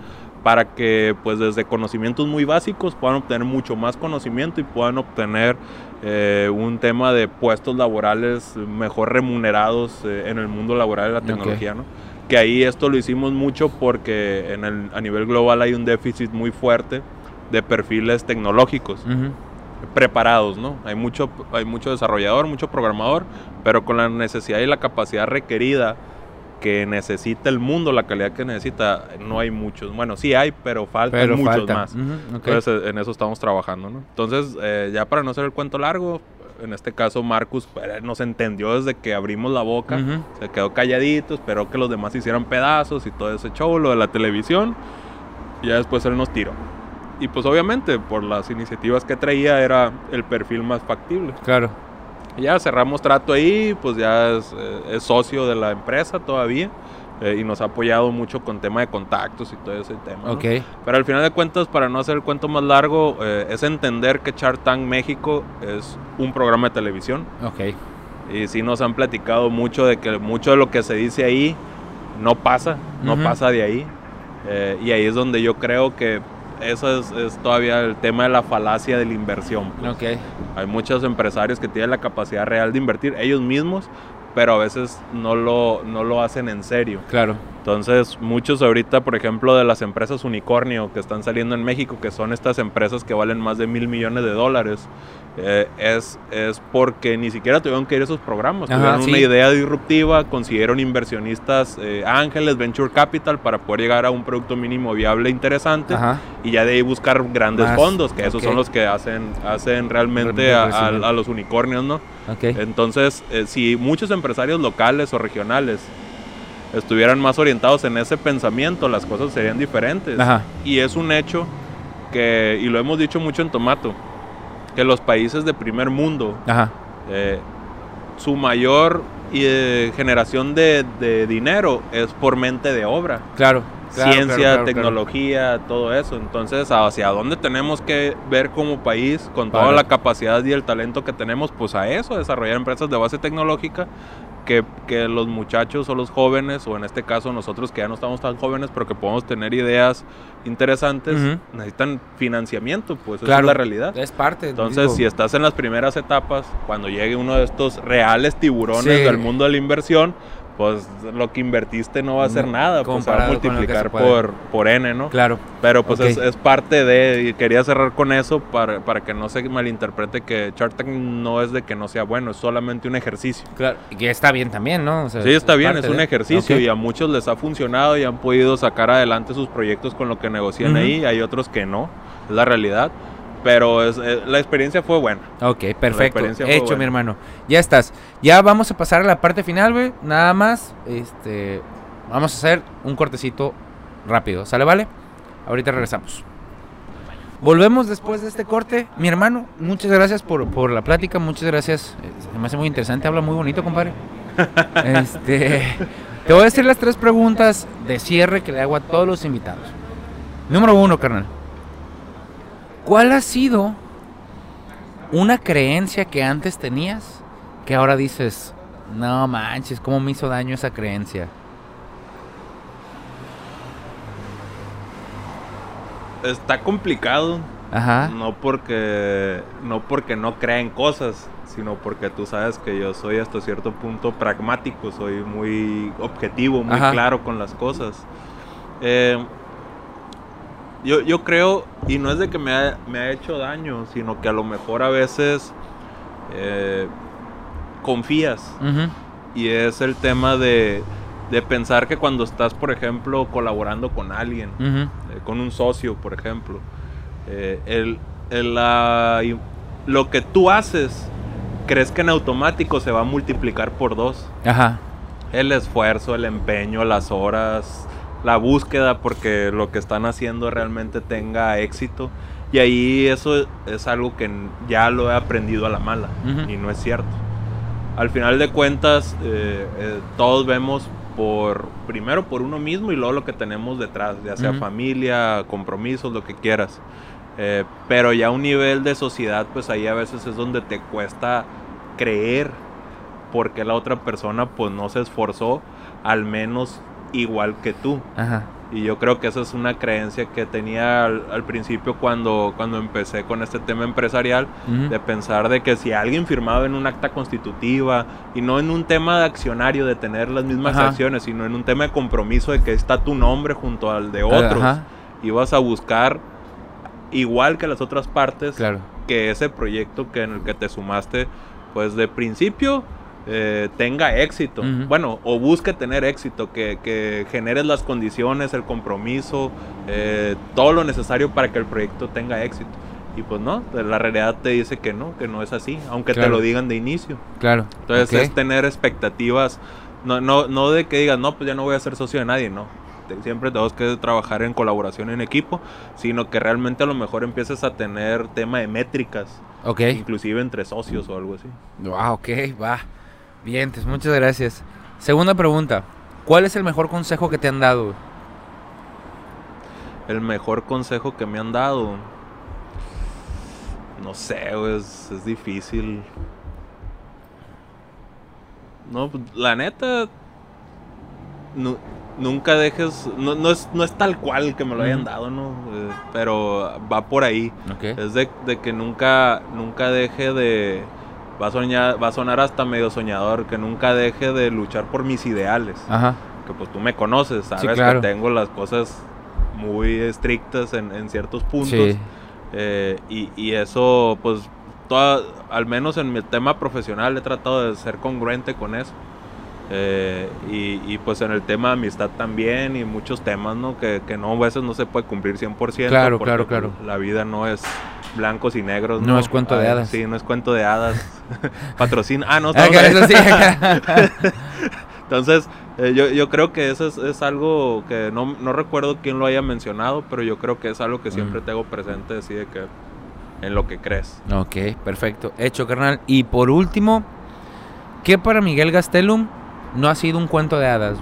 para que pues desde conocimientos muy básicos puedan obtener mucho más conocimiento y puedan obtener eh, un tema de puestos laborales mejor remunerados en el mundo laboral de la tecnología, ¿no? que ahí esto lo hicimos mucho porque en el, a nivel global hay un déficit muy fuerte de perfiles tecnológicos. preparados, ¿no? Hay mucho, hay mucho desarrollador, mucho programador, pero con la necesidad y la capacidad requerida que necesita el mundo, la calidad que necesita, no hay muchos. Bueno, sí hay, pero faltan muchos más. Entonces, en eso estamos trabajando, ¿no? Entonces, eh, ya para no hacer el cuento largo, en este caso Marcus pues, nos entendió desde que abrimos la boca, se quedó calladito, esperó que los demás hicieran pedazos y todo ese show, lo de la televisión, y ya después él nos tiró. Y pues obviamente por las iniciativas que traía era el perfil más factible. Claro. Ya cerramos trato ahí, pues ya es, eh, es socio de la empresa todavía. Eh, y nos ha apoyado mucho con tema de contactos y todo ese tema. Okay. Pero al final de cuentas, para no hacer el cuento más largo, eh, es entender que Shark Tank México es un programa de televisión. Okay. Y sí nos han platicado mucho de que mucho de lo que se dice ahí no pasa, no pasa de ahí. Eh, y ahí es donde yo creo que eso es, todavía el tema de la falacia de la inversión. Pues. Okay. Hay muchos empresarios que tienen la capacidad real de invertir ellos mismos, pero a veces no lo, no lo hacen en serio. Claro. Entonces, muchos ahorita, por ejemplo, de las empresas unicornio que están saliendo en México, que son estas empresas que valen más de mil millones de dólares, eh, es, es porque ni siquiera tuvieron que ir a esos programas. tuvieron una idea disruptiva, consiguieron inversionistas eh, ángeles, venture capital, para poder llegar a un producto mínimo viable interesante y ya de ahí buscar grandes fondos, que esos son los que hacen, hacen realmente a, los unicornios, ¿no? Entonces, eh, si muchos empresarios locales o regionales estuvieran más orientados en ese pensamiento, las cosas serían diferentes. Y es un hecho que, y lo hemos dicho mucho en Tomato, que los países de primer mundo, eh, su mayor eh, generación de, dinero es por mente de obra. Claro. Ciencia, tecnología, todo eso. Entonces, hacia dónde tenemos que ver como país, con toda la capacidad y el talento que tenemos, pues a eso, desarrollar empresas de base tecnológica que, los muchachos o los jóvenes, o en este caso nosotros que ya no estamos tan jóvenes, pero que podemos tener ideas interesantes, necesitan financiamiento, pues esa es la realidad. Es parte. Entonces, si estás en las primeras etapas, cuando llegue uno de estos reales tiburones del mundo de la inversión, pues lo que invertiste no va a ser nada, pues se va a multiplicar por, por N, ¿no? Claro. Pero pues es, parte de, y quería cerrar con eso para, para que no se malinterprete que Shark Tank no es de que no sea bueno, es solamente un ejercicio. Claro, y que está bien también, ¿no? sí, está bien, es un ejercicio y a muchos les ha funcionado y han podido sacar adelante sus proyectos con lo que negocian ahí, hay otros que no, es la realidad pero es, eh, la experiencia fue buena. Ok, perfecto. Hecho, mi hermano. Ya estás. Ya vamos a pasar a la parte final, güey. Nada más. Este. Vamos a hacer un cortecito rápido. ¿Sale, vale? Ahorita regresamos. Volvemos después de este corte. Mi hermano, muchas gracias por, por la plática. Muchas gracias. Eh, se me hace muy interesante. Habla muy bonito, compadre. [laughs] este. Te voy a decir las tres preguntas de cierre que le hago a todos los invitados. Número uno, carnal. ¿Cuál ha sido una creencia que antes tenías que ahora dices, no manches, ¿cómo me hizo daño esa creencia? Está complicado. Ajá. No porque no porque no crea en cosas, sino porque tú sabes que yo soy hasta cierto punto pragmático, soy muy objetivo, muy claro con las cosas. Eh, yo, yo creo, y no es de que me ha, me ha hecho daño, sino que a lo mejor a veces eh, confías. Y es el tema de, de, pensar que cuando estás, por ejemplo, colaborando con alguien, eh, con un socio, por ejemplo, eh, el, el, la, lo que tú haces, crees que en automático se va a multiplicar por dos. Ajá. El esfuerzo, el empeño, las horas, la búsqueda porque lo que están haciendo realmente tenga éxito. Y ahí eso es algo que ya lo he aprendido a la mala y no es cierto. Al final de cuentas, eh, eh, todos vemos por primero por uno mismo y luego lo que tenemos detrás, ya sea familia, compromisos, lo que quieras. Eh, pero ya a un nivel de sociedad, pues ahí a veces es donde te cuesta creer porque la otra persona pues no se esforzó al menos igual que tú. Ajá. Y yo creo que esa es una creencia que tenía al, al principio cuando, cuando empecé con este tema empresarial, Ujú. de pensar de que si alguien firmaba en un acta constitutiva y no en un tema de accionario de tener las mismas Ajá. acciones, sino en un tema de compromiso de que está tu nombre junto al de otros, Ajá. ibas a buscar igual que las otras partes Claro. que ese proyecto que en el que te sumaste, pues de principio eh, tenga éxito. Bueno, o busque tener éxito, que, que generes las condiciones, el compromiso, eh, todo lo necesario para que el proyecto tenga éxito. Y pues no, la realidad te dice que no, que no es así, aunque te lo digan de inicio. Claro. Entonces es tener expectativas, no, no, no de que digas, no, pues ya no voy a ser socio de nadie, no. Siempre tenemos que trabajar en colaboración en equipo, sino que realmente a lo mejor empieces a tener tema de métricas, Ok. inclusive entre socios o algo así. Ah, ok, va. Muchas gracias. Segunda pregunta. ¿Cuál es el mejor consejo que te han dado? El mejor consejo que me han dado, no sé, güey, es, es difícil. No, pues, la neta, nu- nunca dejes, no, no es, no es tal cual que me lo hayan dado, ¿no? Eh, pero va por ahí. Ok. Es de, de que nunca, nunca deje de... Va a, soñar, va a sonar hasta medio soñador, que nunca deje de luchar por mis ideales. Ajá. Que pues tú me conoces, sabes claro. que tengo las cosas muy estrictas en, en ciertos puntos. Sí. Eh, y, y eso, pues, toda, al menos en mi tema profesional he tratado de ser congruente con eso. Eh, y, y, pues en el tema de amistad también y muchos temas, ¿no? Que, que no, a veces no se puede cumplir 100%. Claro, claro, claro. La vida no es blancos y negros. No es cuento de Ah, hadas. Sí, no es cuento de hadas. [laughs] Patrocina. Ah, no, Ah, sí. [laughs] Entonces, eh, yo, yo creo que eso es, es algo que no, no recuerdo quién lo haya mencionado, pero yo creo que es algo que siempre Mm. tengo presente, así de que en lo que crees. ok, perfecto. Hecho, carnal. Y por último, ¿qué para Miguel Gastelum no ha sido un cuento de hadas?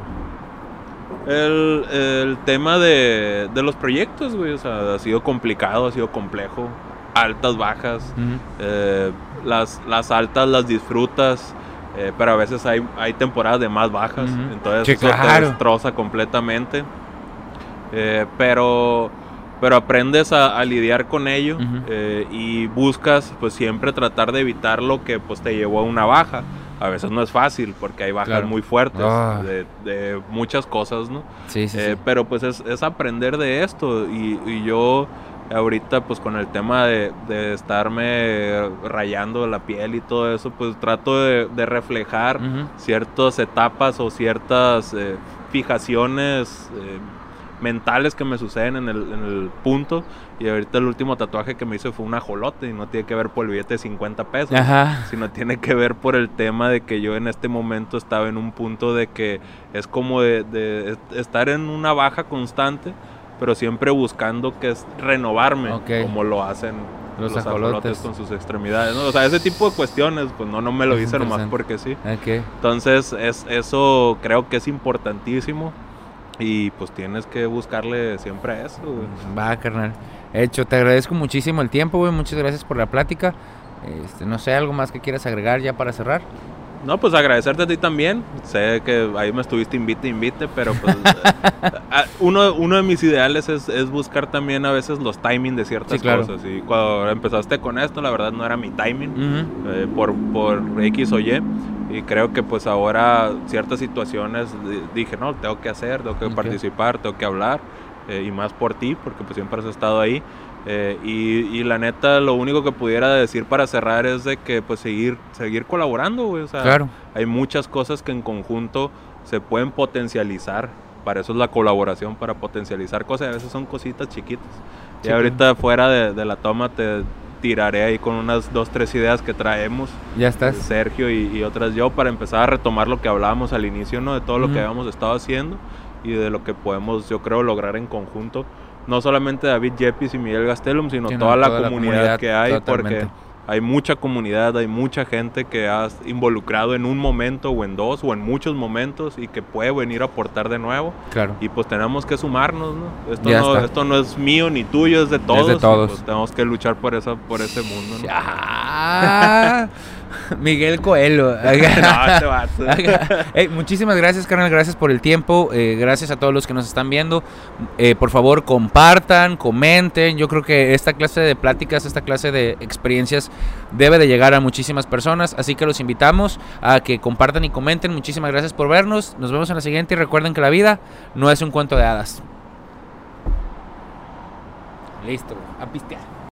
El, el tema de, de los proyectos, güey, o sea, ha sido complicado, ha sido complejo, altas, bajas. Eh, las, las altas las disfrutas, eh, pero a veces hay, hay temporadas de más bajas, entonces eso te destroza completamente. Eh, pero, pero aprendes a, a lidiar con ello eh, y buscas pues siempre tratar de evitar lo que pues te llevó a una baja. A veces no es fácil porque hay bajas Claro. muy fuertes Ah. de, de muchas cosas, ¿no? Sí, sí, Eh, sí. pero pues es, es aprender de esto y, y yo ahorita pues con el tema de, de estarme rayando la piel y todo eso pues trato de, de reflejar ciertas etapas o ciertas eh, fijaciones eh, mentales que me suceden en el, en el punto y ahorita el último tatuaje que me hice fue un ajolote y no tiene que ver por el billete de 50 pesos Ajá. sino tiene que ver por el tema de que yo en este momento estaba en un punto de que es como de, de est- estar en una baja constante, pero siempre buscando que es renovarme, Ok. como lo hacen Los los, ajolotes. con sus extremidades. ¿no? O sea, ese tipo de cuestiones, pues no, no me lo Es hice nomás porque sí. Ok. Entonces, es, eso creo que es importantísimo y pues tienes que buscarle siempre eso. güey. Va, carnal. Hecho, te agradezco muchísimo el tiempo, güey. Muchas gracias por la plática. Este, no sé, algo más que quieras agregar ya para cerrar. No, pues agradecerte a ti también. Sé que ahí me estuviste invite, invite, pero pues a- [laughs] uno, uno de mis ideales es, es buscar también a veces los timing de ciertas Sí, claro. cosas. Y cuando empezaste con esto, la verdad no era mi timing Ujú. eh, por, por X o Y. Y creo que pues ahora ciertas situaciones di- dije, no, tengo que hacer, tengo que Ok. participar, tengo que hablar. eh, y más por ti, porque pues siempre has estado ahí. Eh, y, y la neta, lo único que pudiera decir para cerrar es de que pues seguir, seguir colaborando, güey. O sea, Claro. hay muchas cosas que en conjunto se pueden potencializar. Para eso es la colaboración, para potencializar cosas. A veces son cositas chiquitas. Sí, y ahorita fuera de, de la toma te tiraré ahí con unas dos, tres ideas que traemos. Ya estás. Sergio y, y otras yo para empezar a retomar lo que hablábamos al inicio, ¿no? De todo lo Ujú. que habíamos estado haciendo y de lo que podemos, yo creo, lograr en conjunto. No solamente David Yepis y Miguel Gastelum, sino Sino toda, la, toda la comunidad comunidad, que hay, totalmente. porque hay mucha comunidad, hay mucha gente que has involucrado en un momento o en dos o en muchos momentos y que puede venir a aportar de nuevo. Claro. Y pues tenemos que sumarnos, ¿no? Esto, Ya no, está. esto no es mío ni tuyo, es de todos. y, todos. pues, tenemos que luchar por, esa, por ese mundo, ¿no? Ah, [laughs] [laughs] Miguel Coelho. [laughs] No, este [laughs] muchísimas gracias, carnal. Gracias por el tiempo. eh, gracias a todos los que nos están viendo. Eh, por favor, compartan, comenten. Yo creo que esta clase de pláticas, esta clase de experiencias debe de llegar a muchísimas personas. Así que los invitamos a que compartan y comenten. Muchísimas gracias por vernos. Nos vemos en la siguiente y recuerden que la vida no es un cuento de hadas. Listo, a pistear.